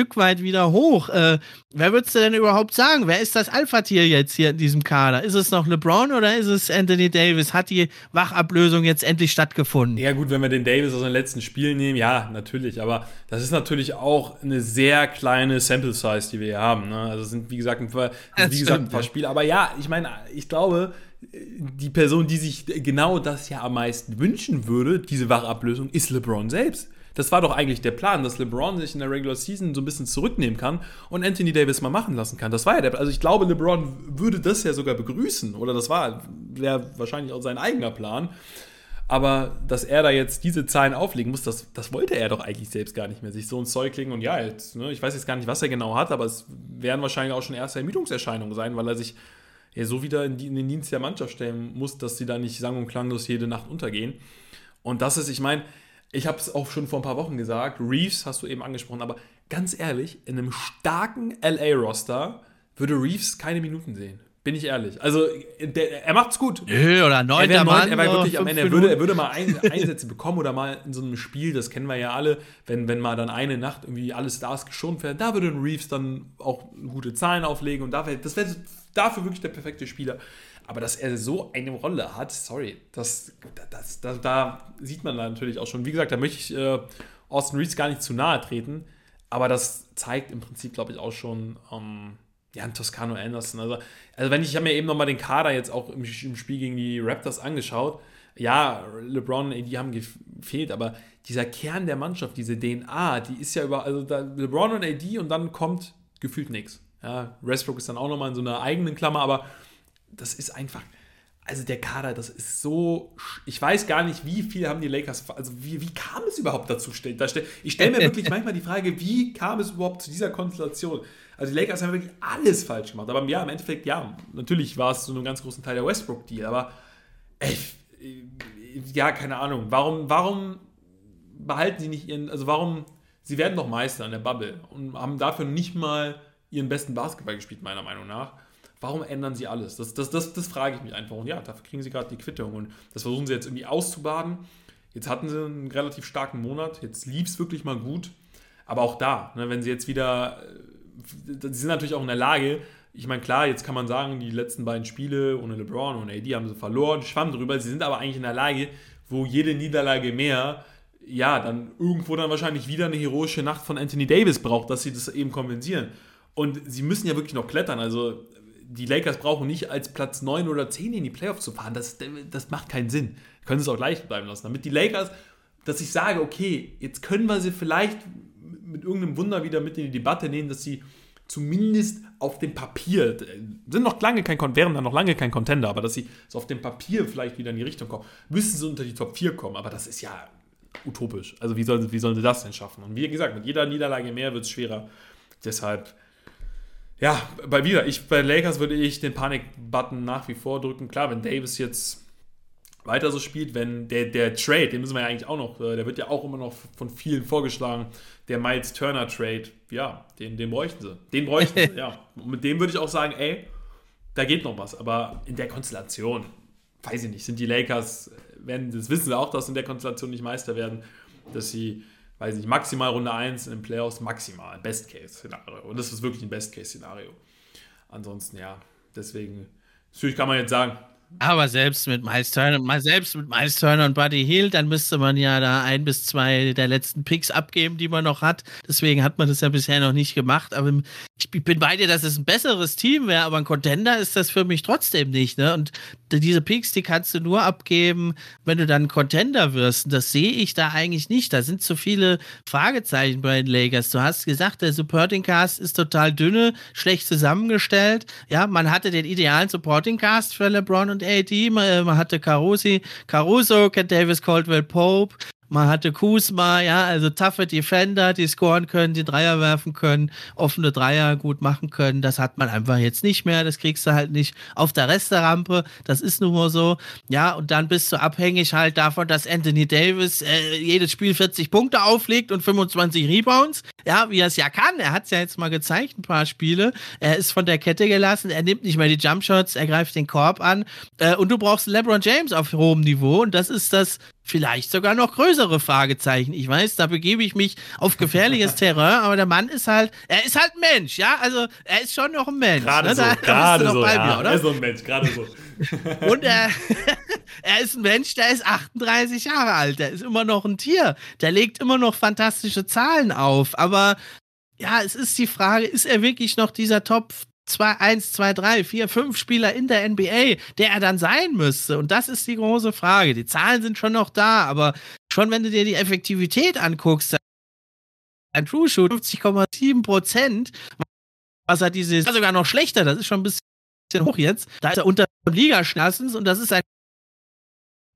Stück weit wieder hoch. Äh, wer würdest du denn überhaupt sagen? Wer ist das Alpha-Tier jetzt hier in diesem Kader? Ist es noch LeBron oder ist es Anthony Davis? Hat die Wachablösung jetzt endlich stattgefunden? Ja gut, wenn wir den Davis aus den letzten Spielen nehmen, ja, natürlich, aber das ist natürlich auch eine sehr kleine Sample-Size, die wir hier haben. Ne? Also es sind, wie gesagt, ein paar, wie gesagt, ein paar Spiele. Aber ja, ich meine, ich glaube, die Person, die sich genau das ja am meisten wünschen würde, diese Wachablösung, ist LeBron selbst. Das war doch eigentlich der Plan, dass LeBron sich in der Regular Season so ein bisschen zurücknehmen kann und Anthony Davis mal machen lassen kann. Das war ja der, also ich glaube, LeBron würde das ja sogar begrüßen oder das war wäre wahrscheinlich auch sein eigener Plan. Aber dass er da jetzt diese Zahlen auflegen muss, das, das wollte er doch eigentlich selbst gar nicht mehr. Sich so ein Zeug legen und ja, jetzt, ne, ich weiß jetzt gar nicht, was er genau hat, aber es werden wahrscheinlich auch schon erste Ermüdungserscheinungen sein, weil er sich ja so wieder in, die, in den Dienst der Mannschaft stellen muss, dass sie da nicht sang- und klanglos jede Nacht untergehen. Und das ist, ich meine, ich habe es auch schon vor ein paar Wochen gesagt, Reeves hast du eben angesprochen, aber ganz ehrlich, in einem starken LA-Roster würde Reeves keine Minuten sehen. Bin ich ehrlich. Also, der, er macht's gut. Nö, oder neunter er Mann. Er war wirklich am Ende, er würde, er würde mal ein, Einsätze bekommen oder mal in so einem Spiel, das kennen wir ja alle, wenn, wenn mal dann eine Nacht irgendwie alle Stars geschont werden, da würde ein Reeves dann auch gute Zahlen auflegen und da wär, das wäre dafür wirklich der perfekte Spieler. Aber dass er so eine Rolle hat, sorry, das, das, das, da sieht man natürlich auch schon. Wie gesagt, da möchte ich äh, Austin Reeves gar nicht zu nahe treten, aber das zeigt im Prinzip, glaube ich, auch schon. Ähm, ja, Toscano Anderson. Also, also wenn ich, ich habe mir eben nochmal den Kader jetzt auch im, im, Spiel gegen die Raptors angeschaut. Ja, LeBron und AD haben gefehlt, aber dieser Kern der Mannschaft, diese DNA, die ist ja über, also da, LeBron und AD und dann kommt gefühlt nichts. Ja, Westbrook ist dann auch nochmal in so einer eigenen Klammer, aber das ist einfach, also der Kader, das ist so, ich weiß gar nicht, wie viel haben die Lakers, also wie, wie kam es überhaupt dazu? Ich stelle mir wirklich manchmal die Frage, wie kam es überhaupt zu dieser Konstellation? Also die Lakers haben wirklich alles falsch gemacht. Aber ja, im Endeffekt, ja, natürlich war es zu einem ganz großen Teil der Westbrook-Deal. Aber ey, ja, keine Ahnung. Warum, warum behalten sie nicht ihren, also warum, sie werden doch Meister in der Bubble und haben dafür nicht mal ihren besten Basketball gespielt, meiner Meinung nach. Warum ändern sie alles? Das, das, das, das frage ich mich einfach. Und ja, dafür kriegen sie gerade die Quittung. Und das versuchen sie jetzt irgendwie auszubaden. Jetzt hatten sie einen relativ starken Monat. Jetzt lief es wirklich mal gut. Aber auch da, ne, wenn sie jetzt wieder sie sind natürlich auch in der Lage, ich meine, klar, jetzt kann man sagen, die letzten beiden Spiele ohne LeBron und AD haben sie verloren, schwamm drüber. Sie sind aber eigentlich in der Lage, wo jede Niederlage mehr, ja, dann irgendwo dann wahrscheinlich wieder eine heroische Nacht von Anthony Davis braucht, dass sie das eben kompensieren. Und sie müssen ja wirklich noch klettern. Also die Lakers brauchen nicht als Platz 9 oder 10 in die Playoffs zu fahren. Das, das macht keinen Sinn. Können sie es auch gleich bleiben lassen. Damit die Lakers, dass ich sage, okay, jetzt können wir sie vielleicht mit irgendeinem Wunder wieder mit in die Debatte nehmen, dass sie zumindest auf dem Papier, sind noch lange kein, wären dann noch lange kein Contender, aber dass sie so auf dem Papier vielleicht wieder in die Richtung kommen, müssen sie unter die Top 4 kommen, aber das ist ja utopisch. Also wie sollen, wie sollen sie das denn schaffen? Und wie gesagt, mit jeder Niederlage mehr wird es schwerer. Deshalb, ja, bei wieder, ich, bei Lakers würde ich den Panik-Button nach wie vor drücken. Klar, wenn Davis jetzt weiter so spielt, wenn der, der Trade, den müssen wir ja eigentlich auch noch, äh, der wird ja auch immer noch von vielen vorgeschlagen, der Miles Turner Trade, ja, den, den bräuchten sie. Den bräuchten sie, ja. Und mit dem würde ich auch sagen, ey, da geht noch was. Aber in der Konstellation, weiß ich nicht, sind die Lakers, werden, das wissen sie auch, dass in der Konstellation nicht Meister werden, dass sie, weiß ich nicht, maximal Runde 1 in den Playoffs, maximal, Best-Case-Szenario. Und das ist wirklich ein Best-Case-Szenario. Ansonsten, ja, deswegen, natürlich kann man jetzt sagen, aber selbst mit Miles Turner, selbst mit Miles Turner und Buddy Hield, dann müsste man ja da ein bis zwei der letzten Picks abgeben, die man noch hat. Deswegen hat man das ja bisher noch nicht gemacht. Aber ich bin bei dir, dass es ein besseres Team wäre, aber ein Contender ist das für mich trotzdem nicht. Ne? Und diese Picks, die kannst du nur abgeben, wenn du dann Contender wirst. Und das sehe ich da eigentlich nicht. Da sind zu viele Fragezeichen bei den Lakers. Du hast gesagt, der Supporting Cast ist total dünne, schlecht zusammengestellt. Ja, man hatte den idealen Supporting Cast für LeBron und und AD, man, man hatte Carusi, Caruso, Davis, Caldwell Pope, man hatte Kuzma, ja, also taffe Defender, die scoren können, die Dreier werfen können, offene Dreier gut machen können. Das hat man einfach jetzt nicht mehr. Das kriegst du halt nicht auf der Resterampe. Das ist nun mal so. Ja, und dann bist du abhängig halt davon, dass Anthony Davis äh, jedes Spiel 40 Punkte auflegt und 25 Rebounds. Ja, wie er es ja kann. Er hat es ja jetzt mal gezeigt, ein paar Spiele. Er ist von der Kette gelassen. Er nimmt nicht mehr die Jumpshots. Er greift den Korb an. Äh, und du brauchst LeBron James auf hohem Niveau. Und das ist das vielleicht sogar noch größere Fragezeichen. Ich weiß, da begebe ich mich auf gefährliches Terrain, aber der Mann ist halt, er ist halt Mensch, ja, also er ist schon noch ein Mensch. Gerade ne? so, da, gerade so, ja. Mir, oder? Er ist so ein Mensch, gerade so. Und er, er ist ein Mensch, der ist 38 Jahre alt, der ist immer noch ein Tier, der legt immer noch fantastische Zahlen auf, aber ja, es ist die Frage, ist er wirklich noch dieser Top zwei, eins, zwei, drei, vier, fünf Spieler in der NBA, der er dann sein müsste? Und das ist die große Frage. Die Zahlen sind schon noch da, aber schon wenn du dir die Effektivität anguckst, ein True Shoot 50,7 Prozent, was hat diese, sogar noch schlechter, das ist schon ein bisschen hoch jetzt. Da ist er unter Liga schnassens und das ist ein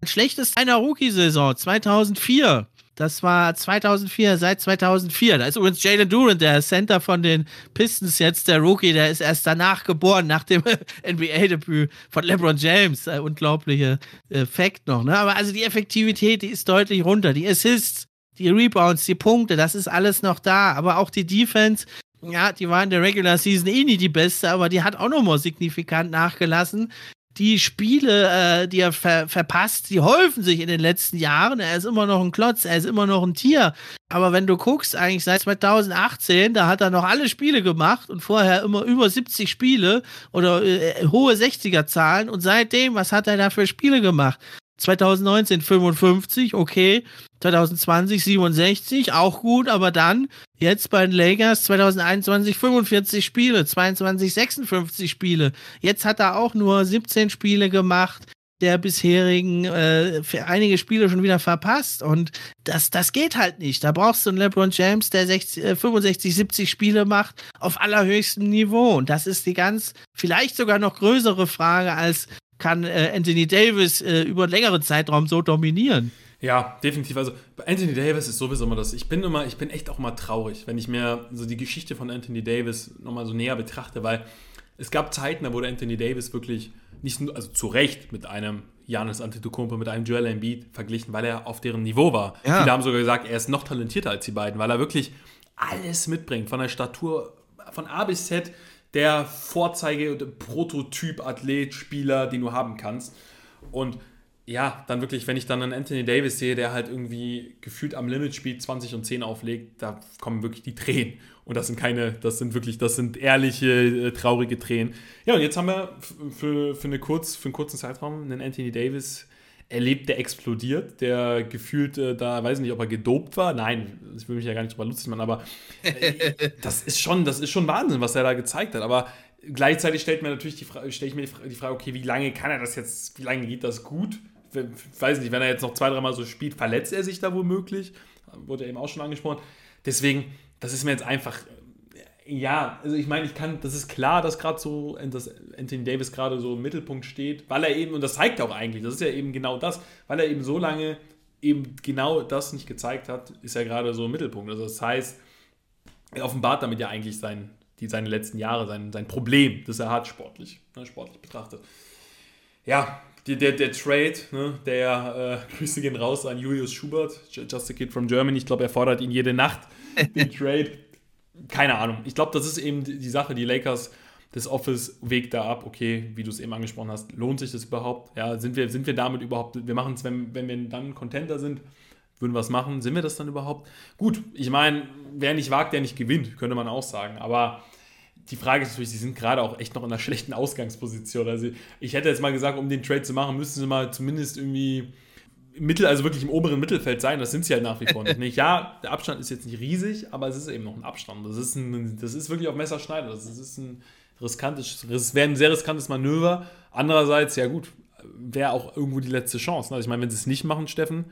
schlechtes einer Rookie-Saison 2004. Das war 2004, seit 2004. Da ist übrigens Jalen Durant, der Center von den Pistons jetzt, der Rookie, der ist erst danach geboren, nach dem NBA-Debüt von LeBron James. Äh, unglaubliche äh, Fact noch. Ne? Aber also die Effektivität, die ist deutlich runter. Die Assists, die Rebounds, die Punkte, das ist alles noch da. Aber auch die Defense, ja, die war in der Regular Season eh nie die beste, aber die hat auch nochmal signifikant nachgelassen die Spiele, äh, die er ver verpasst, die häufen sich in den letzten Jahren. Er ist immer noch ein Klotz, er ist immer noch ein Tier. Aber wenn du guckst, eigentlich seit 2018, da hat er noch alle Spiele gemacht und vorher immer über 70 Spiele oder äh, hohe 60er-Zahlen. Und seitdem, was hat er da für Spiele gemacht? 2019 55, okay. 2020 67, auch gut, aber dann jetzt bei den Lakers 2021 45 Spiele, 22 56 Spiele. Jetzt hat er auch nur 17 Spiele gemacht der bisherigen äh, für einige Spiele schon wieder verpasst und das das geht halt nicht. Da brauchst du einen LeBron James, der 60, äh, 65, 70 Spiele macht auf allerhöchstem Niveau und das ist die ganz vielleicht sogar noch größere Frage als kann äh, Anthony Davis äh, über einen längeren Zeitraum so dominieren. Ja, definitiv. Also bei Anthony Davis ist sowieso immer das. Ich bin immer, ich bin echt auch mal traurig, wenn ich mir so die Geschichte von Anthony Davis nochmal so näher betrachte, weil es gab Zeiten, da wurde Anthony Davis wirklich nicht nur, also zu Recht mit einem Janis Antetokounmpo, mit einem Joel Embiid verglichen, weil er auf deren Niveau war. Ja. Viele haben sogar gesagt, er ist noch talentierter als die beiden, weil er wirklich alles mitbringt, von der Statur von A bis Z der Vorzeige- Prototyp-Athlet, Spieler, den du haben kannst. Und ja, dann wirklich, wenn ich dann einen Anthony Davis sehe, der halt irgendwie gefühlt am Limit spielt, 20 und 10 auflegt, da kommen wirklich die Tränen. Und das sind keine, das sind wirklich, das sind ehrliche, äh, traurige Tränen. Ja, und jetzt haben wir für, für, eine kurz, für einen kurzen Zeitraum einen Anthony Davis erlebt, der explodiert, der gefühlt äh, da, weiß nicht, ob er gedopt war. Nein, ich will mich ja gar nicht drüber lustig machen, aber äh, das ist schon, das ist schon Wahnsinn, was er da gezeigt hat. Aber gleichzeitig stellt mir natürlich die Frage, stelle ich mir die Frage, okay, wie lange kann er das jetzt, wie lange geht das gut? Ich weiß nicht, wenn er jetzt noch zwei, dreimal so spielt, verletzt er sich da womöglich. Wurde eben auch schon angesprochen. Deswegen, das ist mir jetzt einfach ja, also ich meine, ich kann, das ist klar, dass gerade so, dass Anthony Davis gerade so im Mittelpunkt steht, weil er eben, und das zeigt auch eigentlich, das ist ja eben genau das, weil er eben so lange eben genau das nicht gezeigt hat, ist er gerade so im Mittelpunkt. Also das heißt, er offenbart damit ja eigentlich sein, die, seine letzten Jahre, sein, sein Problem, das er hat, sportlich, ne, sportlich betrachtet. Ja, der, der, der Trade, ne, der äh, Grüße gehen raus an Julius Schubert, Just a Kid from Germany. Ich glaube, er fordert ihn jede Nacht, den Trade keine Ahnung. Ich glaube, das ist eben die Sache, die Lakers, das Office wägt da ab, okay, wie du es eben angesprochen hast, lohnt sich das überhaupt? Ja, sind wir, sind wir damit überhaupt, wir machen es, wenn, wenn wir dann Contenter sind, würden wir es machen, sind wir das dann überhaupt? Gut, ich meine, wer nicht wagt, der nicht gewinnt, könnte man auch sagen, aber die Frage ist natürlich, sie sind gerade auch echt noch in einer schlechten Ausgangsposition. Also ich hätte jetzt mal gesagt, um den Trade zu machen, müssten sie mal zumindest irgendwie Mittel, also wirklich im oberen Mittelfeld sein. Das sind sie halt nach wie vor nicht. Ja, der Abstand ist jetzt nicht riesig, aber es ist eben noch ein Abstand. Das ist, ein, das ist wirklich auf Messerschneider. Das ist ein riskantes, das wäre ein sehr riskantes Manöver. Andererseits, ja gut, wäre auch irgendwo die letzte Chance. Also ich meine, wenn sie es nicht machen, Steffen,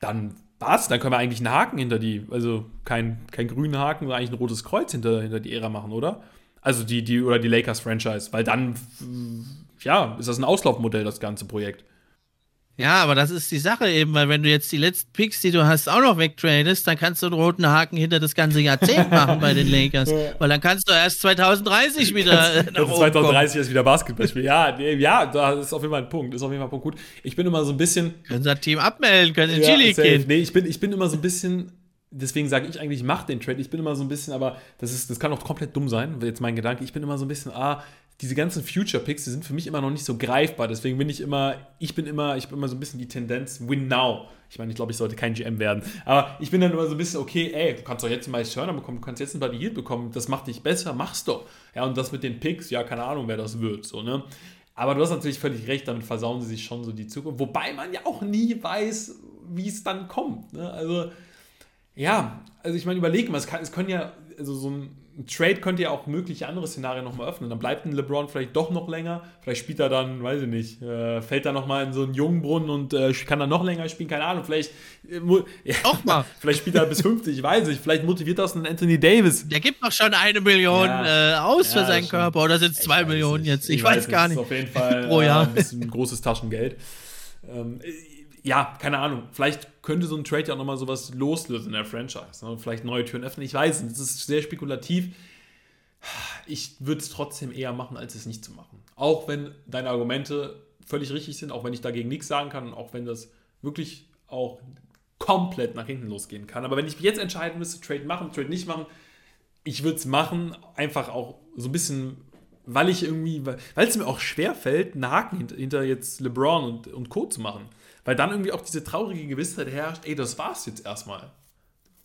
dann was? Dann können wir eigentlich einen Haken hinter die, also kein, kein grünen Haken, sondern eigentlich ein rotes Kreuz hinter, hinter die Ära machen, oder? Also die, die, oder die Lakers-Franchise, weil dann, ja, ist das ein Auslaufmodell, das ganze Projekt. Ja, aber das ist die Sache eben, weil wenn du jetzt die letzten Picks, die du hast, auch noch wegtradest, dann kannst du einen roten Haken hinter das ganze Jahrzehnt machen bei den Lakers. Weil dann kannst du erst 2030 wieder kannst, nach 2030 ist wieder Basketball spielen. Ja, ja, da ist auf jeden Fall ein Punkt. Ist auf jeden Fall ein Punkt gut. Ich bin immer so ein bisschen. Können das Team abmelden, können sie in ja, Chili gehen. Nee, ich bin, ich bin immer so ein bisschen deswegen sage ich eigentlich, mach den Trade. Ich bin immer so ein bisschen, aber das, ist, das kann auch komplett dumm sein, jetzt mein Gedanke. Ich bin immer so ein bisschen, ah, diese ganzen Future Picks, die sind für mich immer noch nicht so greifbar. Deswegen bin ich immer, ich bin immer, ich bin immer so ein bisschen die Tendenz, win now. Ich meine, ich glaube, ich sollte kein GM werden. Aber ich bin dann immer so ein bisschen, okay, ey, du kannst doch jetzt einen Miles Turner bekommen, du kannst jetzt einen Buddy Hield bekommen, das macht dich besser, mach's doch. Ja, und das mit den Picks, ja, keine Ahnung, wer das wird, so, ne? Aber du hast natürlich völlig recht, damit versauen sie sich schon so die Zukunft. Wobei man ja auch nie weiß, wie es dann kommt. Ne? Also, ja, also ich meine, überleg mal, es, kann, es können ja, also so ein ein Trade könnte ja auch mögliche andere Szenarien nochmal öffnen. Dann bleibt ein LeBron vielleicht doch noch länger. Vielleicht spielt er dann, weiß ich nicht, äh, fällt er nochmal in so einen Jungbrunnen und äh, kann dann noch länger spielen. Keine Ahnung. Vielleicht, äh, ja, auch mal. vielleicht spielt er bis 50, ich weiß nicht. Vielleicht motiviert das einen Anthony Davis. Der gibt doch schon eine Million ja. äh, aus ja, für seinen Körper. Oder sind es zwei Millionen nicht. jetzt? Ich, ich weiß, weiß, gar nicht. Das ist auf jeden Fall pro Jahr. Äh, ein großes Taschengeld. Ähm, ja, keine Ahnung. Vielleicht könnte so ein Trade ja auch nochmal sowas loslösen in der Franchise. Ne? Vielleicht neue Türen öffnen. Ich weiß das ist sehr spekulativ. Ich würde es trotzdem eher machen, als es nicht zu machen. Auch wenn deine Argumente völlig richtig sind, auch wenn ich dagegen nichts sagen kann und auch wenn das wirklich auch komplett nach hinten losgehen kann. Aber wenn ich mich jetzt entscheiden müsste, Trade machen, Trade nicht machen, ich würde es machen, einfach auch so ein bisschen, weil ich irgendwie, weil es mir auch schwer fällt, einen Haken hinter, jetzt LeBron und, und Co. zu machen. Weil dann irgendwie auch diese traurige Gewissheit herrscht, ey, das war's jetzt erstmal.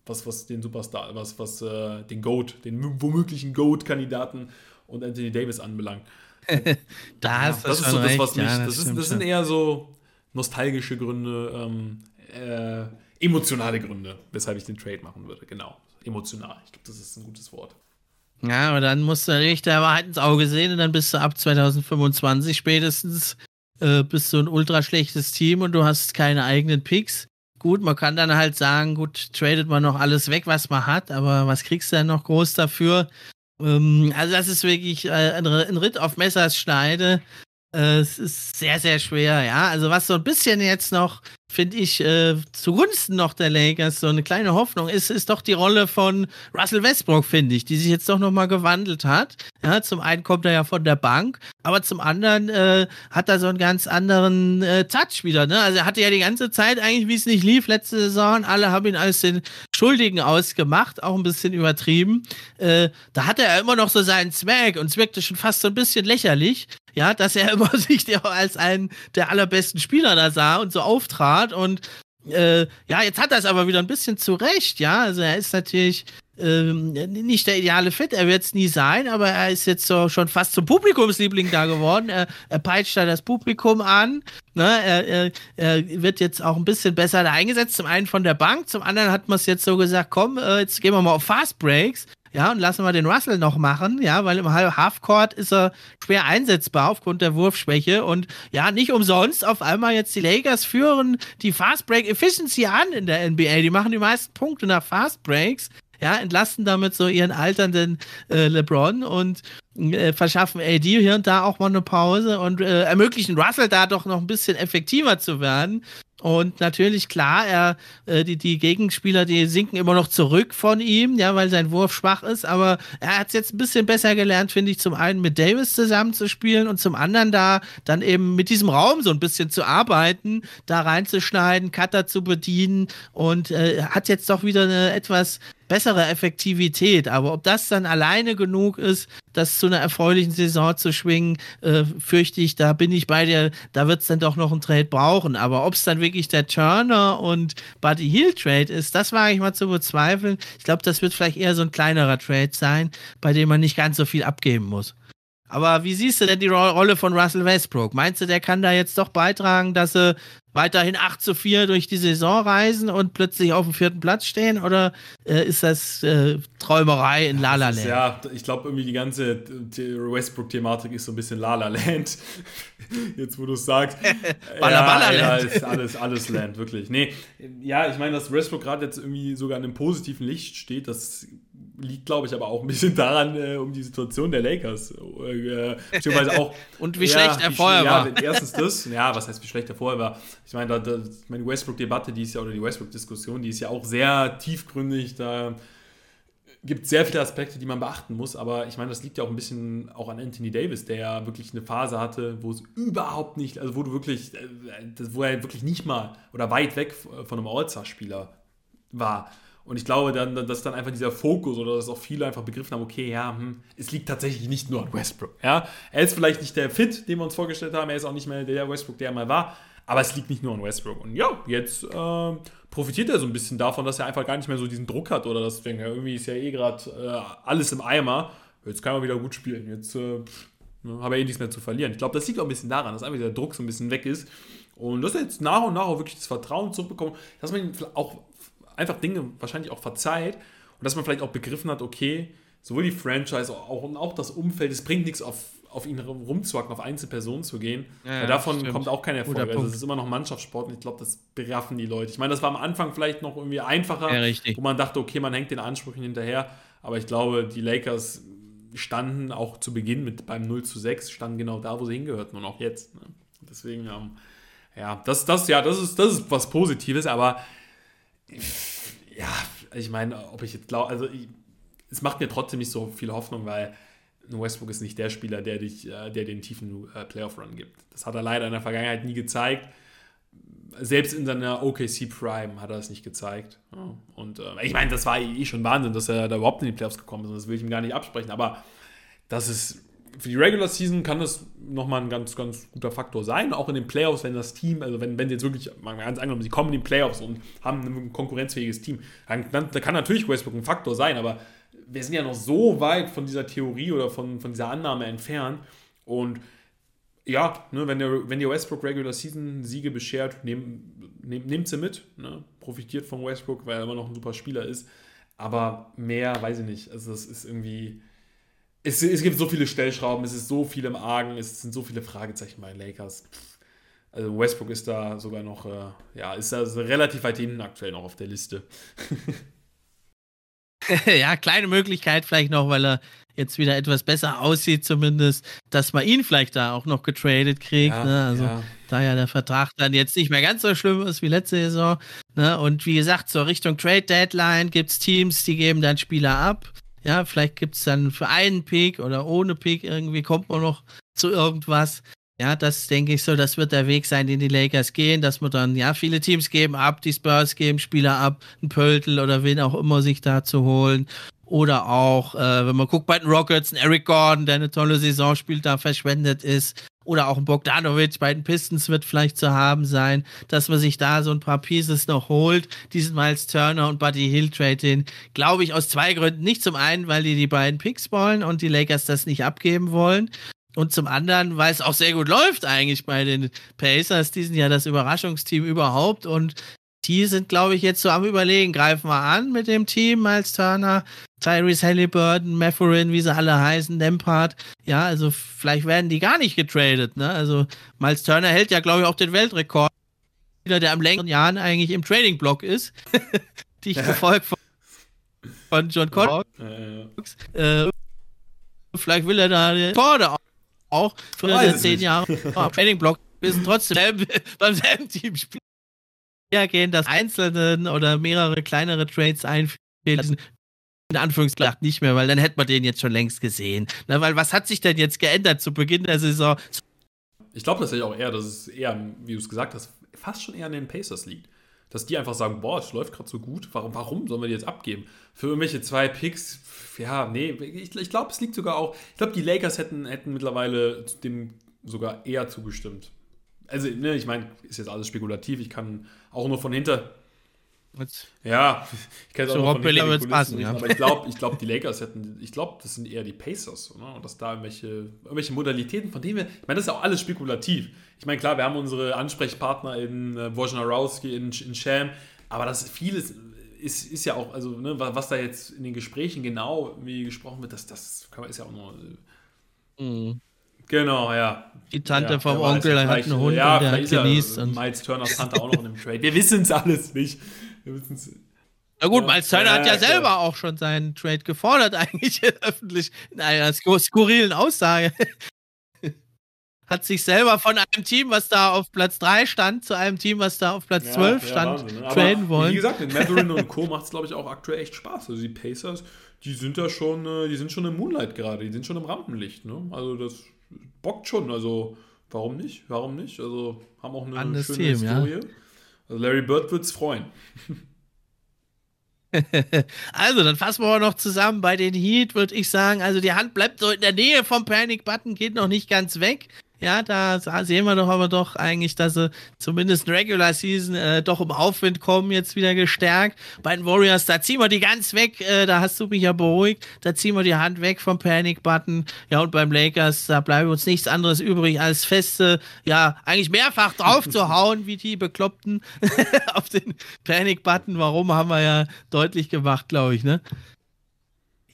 Was, was den Superstar, was, was äh, den GOAT, den womöglichen GOAT-Kandidaten und Anthony Davis anbelangt. da ja, das ist so das, was mich. Ja, das, das, ist, das sind eher so nostalgische Gründe, ähm, äh, emotionale Gründe, weshalb ich den Trade machen würde. Genau. Emotional. Ich glaube, das ist ein gutes Wort. Ja, aber dann musst du richtig der Wahrheit ins Auge sehen und dann bist du ab 2025 spätestens äh, bist du ein ultra schlechtes Team und du hast keine eigenen Picks. Gut, man kann dann halt sagen, gut, tradet man noch alles weg, was man hat, aber was kriegst du denn noch groß dafür? Ähm, also das ist wirklich äh, ein, Ritt auf Messers Schneide. Äh, es ist sehr, sehr schwer, ja. Also was so ein bisschen jetzt noch finde ich, äh, zugunsten noch der Lakers so eine kleine Hoffnung ist, ist doch die Rolle von Russell Westbrook, finde ich, die sich jetzt doch nochmal gewandelt hat. Ja, zum einen kommt er ja von der Bank, aber zum anderen äh, hat er so einen ganz anderen äh, Touch wieder. Ne? Also er hatte ja die ganze Zeit eigentlich, wie es nicht lief, letzte Saison, alle haben ihn als den Schuldigen ausgemacht, auch ein bisschen übertrieben. Äh, da hatte er immer noch so seinen Swag und es wirkte schon fast so ein bisschen lächerlich ja, dass er immer sich als einen der allerbesten Spieler da sah und so auftrat und äh, ja, jetzt hat er es aber wieder ein bisschen zurecht, ja. Also er ist natürlich ähm, nicht der ideale Fit, er wird es nie sein, aber er ist jetzt so schon fast zum Publikumsliebling da geworden. Er, er peitscht da das Publikum an. Ne? Er, er, er, wird jetzt auch ein bisschen besser da eingesetzt. Zum einen von der Bank, zum anderen hat man es jetzt so gesagt, komm, äh, jetzt gehen wir mal auf Fast Breaks. Ja, und lassen wir den Russell noch machen, ja, weil im Halfcourt ist er schwer einsetzbar aufgrund der Wurfschwäche. Und ja, nicht umsonst auf einmal jetzt die Lakers führen die Fast Break Efficiency an in der NBA. Die machen die meisten Punkte nach Fast Breaks ja, entlasten damit so ihren alternden äh, LeBron und äh, verschaffen AD hier und da auch mal eine Pause und äh, ermöglichen Russell da doch noch ein bisschen effektiver zu werden. Und natürlich, klar, er, äh, die, die Gegenspieler, die sinken immer noch zurück von ihm, ja, weil sein Wurf schwach ist, aber er hat es jetzt ein bisschen besser gelernt, finde ich, zum einen mit Davis zusammenzuspielen und zum anderen da dann eben mit diesem Raum so ein bisschen zu arbeiten, da reinzuschneiden, Cutter zu bedienen. Und äh, hat jetzt doch wieder eine etwas bessere Effektivität. Aber ob das dann alleine genug ist, das zu einer erfreulichen Saison zu schwingen, äh, fürchte ich, da bin ich bei dir, da wird es dann doch noch einen Trade brauchen. Aber ob es dann wirklich der Turner und Buddy Hill Trade ist, das wage ich mal zu bezweifeln. Ich glaube, das wird vielleicht eher so ein kleinerer Trade sein, bei dem man nicht ganz so viel abgeben muss. Aber wie siehst du denn die Rolle von Russell Westbrook? Meinst du, der kann da jetzt doch beitragen, dass sie weiterhin 8 zu 4 durch die Saison reisen und plötzlich auf dem vierten Platz stehen? Oder äh, ist das äh, Träumerei in La La Land? Ja, ich glaube irgendwie die ganze Westbrook-Thematik ist so ein bisschen La La Land. Jetzt, wo du es sagst. Baller, ja, Baller ja, ist alles, alles Land, wirklich. Nee, ja, ich meine, dass Westbrook gerade jetzt irgendwie sogar in einem positiven Licht steht, das liegt, glaube ich, aber auch ein bisschen daran, äh, um die Situation der Lakers. Äh, auch. Und wie schlecht er vorher war. Ja, erstens das. Ja, was heißt, wie schlecht er vorher war? Ich meine, da, da, meine Westbrook-Debatte, die ist ja, oder die Westbrook-Diskussion, die ist ja auch sehr tiefgründig. Da gibt es sehr viele Aspekte, die man beachten muss. Aber ich meine, das liegt ja auch ein bisschen auch an Anthony Davis, der ja wirklich eine Phase hatte, wo es überhaupt nicht, also wo du wirklich, äh, wo er wirklich nicht mal oder weit weg von einem All-Star-Spieler war. Und ich glaube, dann, dass dann einfach dieser Fokus oder dass auch viele einfach begriffen haben, okay, ja, hm, es liegt tatsächlich nicht nur an Westbrook. Ja? Er ist vielleicht nicht der Fit, den wir uns vorgestellt haben, er ist auch nicht mehr der Westbrook, der er mal war, aber es liegt nicht nur an Westbrook. Und ja, jetzt äh, profitiert er so ein bisschen davon, dass er einfach gar nicht mehr so diesen Druck hat oder dass denkt, ja, irgendwie ist ja eh gerade äh, alles im Eimer. Jetzt kann er wieder gut spielen. Jetzt äh, ne, habe er eh nichts mehr zu verlieren. Ich glaube, das liegt auch ein bisschen daran, dass einfach der Druck so ein bisschen weg ist. Und dass er jetzt nach und nach auch wirklich das Vertrauen zurückbekommt, dass man ihn auch einfach Dinge wahrscheinlich auch verzeiht und dass man vielleicht auch begriffen hat, okay, sowohl die Franchise auch, und auch das Umfeld, es bringt nichts auf, auf ihn rumzuhacken, auf Einzelpersonen zu gehen. Ja, davon stimmt. kommt auch kein Erfolg. Also es ist immer noch Mannschaftssport und ich glaube, das beraffen die Leute. Ich meine, das war am Anfang vielleicht noch irgendwie einfacher, ja, wo man dachte, okay, man hängt den Ansprüchen hinterher. Aber ich glaube, die Lakers standen auch zu Beginn mit beim 0 zu 6, standen genau da, wo sie hingehörten und auch jetzt. Ne? Deswegen, ähm, ja, das, das, ja, das ist, das ist was Positives, aber ja, ich meine, ob ich jetzt glaube, also ich, es macht mir trotzdem nicht so viel Hoffnung, weil Westbrook ist nicht der Spieler, der dich, äh, der den tiefen äh, Playoff-Run gibt. Das hat er leider in der Vergangenheit nie gezeigt. Selbst in seiner OKC Prime hat er es nicht gezeigt. Und äh, ich meine, das war eh schon Wahnsinn, dass er da überhaupt in die Playoffs gekommen ist. Das will ich ihm gar nicht absprechen. Aber das ist für die Regular Season kann das nochmal ein ganz, ganz guter Faktor sein. Auch in den Playoffs, wenn das Team, also wenn, wenn jetzt wirklich, mal ganz angenommen, sie kommen in die Playoffs und haben ein konkurrenzfähiges Team, dann, dann da kann natürlich Westbrook ein Faktor sein, aber wir sind ja noch so weit von dieser Theorie oder von, von dieser Annahme entfernt. Und ja, ne, wenn, der, wenn die Westbrook Regular Season Siege beschert, nehm, nehm, nehmt sie mit. Ne? Profitiert von Westbrook, weil er immer noch ein super Spieler ist. Aber mehr weiß ich nicht. Also, das ist irgendwie es, es gibt so viele Stellschrauben, es ist so viel im Argen, es sind so viele Fragezeichen bei den Lakers. Also Westbrook ist da sogar noch, äh, ja, ist da relativ weit hinten aktuell noch auf der Liste. ja, kleine Möglichkeit vielleicht noch, weil er jetzt wieder etwas besser aussieht, zumindest, dass man ihn vielleicht da auch noch getradet kriegt. Ja, ne? Also ja. da ja der Vertrag dann jetzt nicht mehr ganz so schlimm ist wie letzte Saison. Ne? Und wie gesagt, zur Richtung Trade Deadline gibt es Teams, die geben dann Spieler ab. Ja, vielleicht gibt es dann für einen Pick oder ohne Pick irgendwie kommt man noch zu irgendwas. Ja, das denke ich so, das wird der Weg sein, den die Lakers gehen, dass man dann, ja, viele Teams geben ab, die Spurs geben Spieler ab, ein Pöltl oder wen auch immer sich da zu holen. Oder auch, äh, wenn man guckt bei den Rockets, ein Eric Gordon, der eine tolle Saison spielt, da verschwendet ist. Oder auch ein Bogdanovic bei den Pistons wird vielleicht zu haben sein, dass man sich da so ein paar Pieces noch holt. Diesen Miles Turner und Buddy Hill Trade glaube ich, aus zwei Gründen. Nicht zum einen, weil die die beiden Picks wollen und die Lakers das nicht abgeben wollen. Und zum anderen, weil es auch sehr gut läuft eigentlich bei den Pacers. Die sind ja das Überraschungsteam überhaupt und die sind, glaube ich, jetzt so am Überlegen. Greifen wir an mit dem Team, Miles Turner, Tyrese Halliburton, Matherin, wie sie alle heißen, Lampard. Ja, also vielleicht werden die gar nicht getradet. Ne? Also Miles Turner hält ja, glaube ich, auch den Weltrekord. Spieler, der am längeren Jahren eigentlich im Trading-Block ist. die ich gefolgt von, von John Collins. Äh, vielleicht will er da den Torde auch für zehn Jahre Trading-Block. Wir sind trotzdem beim selben Team spielen gehen, dass einzelne oder mehrere kleinere Trades einführen, in Anführungszeichen nicht mehr, weil dann hätte man den jetzt schon längst gesehen. Na, weil was hat sich denn jetzt geändert zu Beginn der Saison? Ich glaube tatsächlich auch eher, dass es eher, wie du es gesagt hast, fast schon eher an den Pacers liegt. Dass die einfach sagen, boah, es läuft gerade so gut, warum, warum sollen wir die jetzt abgeben? Für irgendwelche zwei Picks, ja, nee, ich, ich glaube, es liegt sogar auch, ich glaube, die Lakers hätten, hätten mittlerweile dem sogar eher zugestimmt also, ne, ich meine, ist jetzt alles spekulativ, ich kann auch nur von hinter. Was? Ja, ich kann es auch die passen, ja. aber ich glaube, ich glaub, die Lakers hätten, ich glaube, das sind eher die Pacers, oder? Und dass da irgendwelche, irgendwelche Modalitäten, von denen wir, ich meine, das ist auch alles spekulativ. Ich meine, klar, wir haben unsere Ansprechpartner in äh, Wojnarowski, in, in Sham, aber das vieles ist, ist ja auch, also, ne, was da jetzt in den Gesprächen genau wie gesprochen wird, das, das ist ja auch nur. Äh, mhm Genau, ja. Die Tante ja, vom Onkel hat einen Hund ja, und der hat genießt. Ja Miles Turners Tante auch noch in dem Trade. Wir wissen es alles nicht. Wir wissen's. Na gut, Miles Turner ja, hat ja selber auch schon seinen Trade gefordert, eigentlich öffentlich, in einer skurrilen Aussage. hat sich selber von einem Team, was da auf Platz 3 stand, zu einem Team, was da auf Platz ja, 12 stand, Wahnsinn, ne? traden wollen. Wie gesagt, mit Matherin und Co. macht es, glaube ich, auch aktuell echt Spaß. Also die Pacers, die sind da schon, äh, die sind schon im Moonlight gerade, die sind schon im Rampenlicht. Ne? Also das bockt schon. Also, warum nicht? Warum nicht? Also, haben auch eine Anderes schöne Team, Historie. Ja. Also, Larry Bird wird es freuen. also, dann fassen wir noch zusammen. Bei den Heat würde ich sagen, also die Hand bleibt so in der Nähe vom Panic-Button, geht noch nicht ganz weg. Ja, da sehen wir doch aber doch eigentlich, dass sie zumindest in Regular Season äh, doch im Aufwind kommen, jetzt wieder gestärkt. Bei den Warriors, da ziehen wir die ganz weg, äh, da hast du mich ja beruhigt, da ziehen wir die Hand weg vom Panic-Button. Ja, und beim Lakers, da bleibt uns nichts anderes übrig, als feste, ja, eigentlich mehrfach drauf zu hauen, wie die Bekloppten auf den Panic-Button. Warum, haben wir ja deutlich gemacht, glaube ich, ne?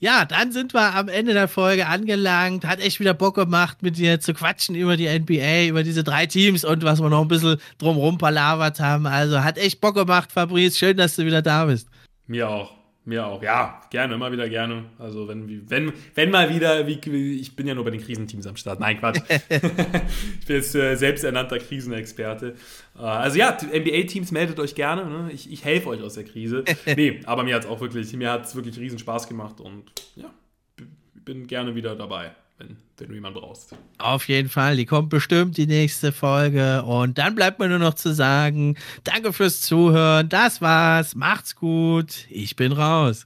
Ja, dann sind wir am Ende der Folge angelangt. Hat echt wieder Bock gemacht, mit dir zu quatschen über die NBA, über diese drei Teams und was wir noch ein bisschen drumrum palavert haben. Also hat echt Bock gemacht, Fabrice. Schön, dass du wieder da bist. Mir auch. Mir auch, ja, gerne, immer wieder gerne. Also wenn, wenn, wenn mal wieder, wie, ich bin ja nur bei den Krisenteams am Start. Nein, Quatsch. ich bin jetzt äh, selbsternannter Krisenexperte. Äh, also ja, NBA-Teams meldet euch gerne. Ne? Ich, ich helfe euch aus der Krise. nee, aber mir hat es auch wirklich, mir hat es wirklich riesen Spaß gemacht und ja, bin gerne wieder dabei wenn, du jemanden brauchst. Auf jeden Fall, die kommt bestimmt die nächste Folge. Und dann bleibt mir nur noch zu sagen, danke fürs Zuhören. Das war's. Macht's gut. Ich bin raus.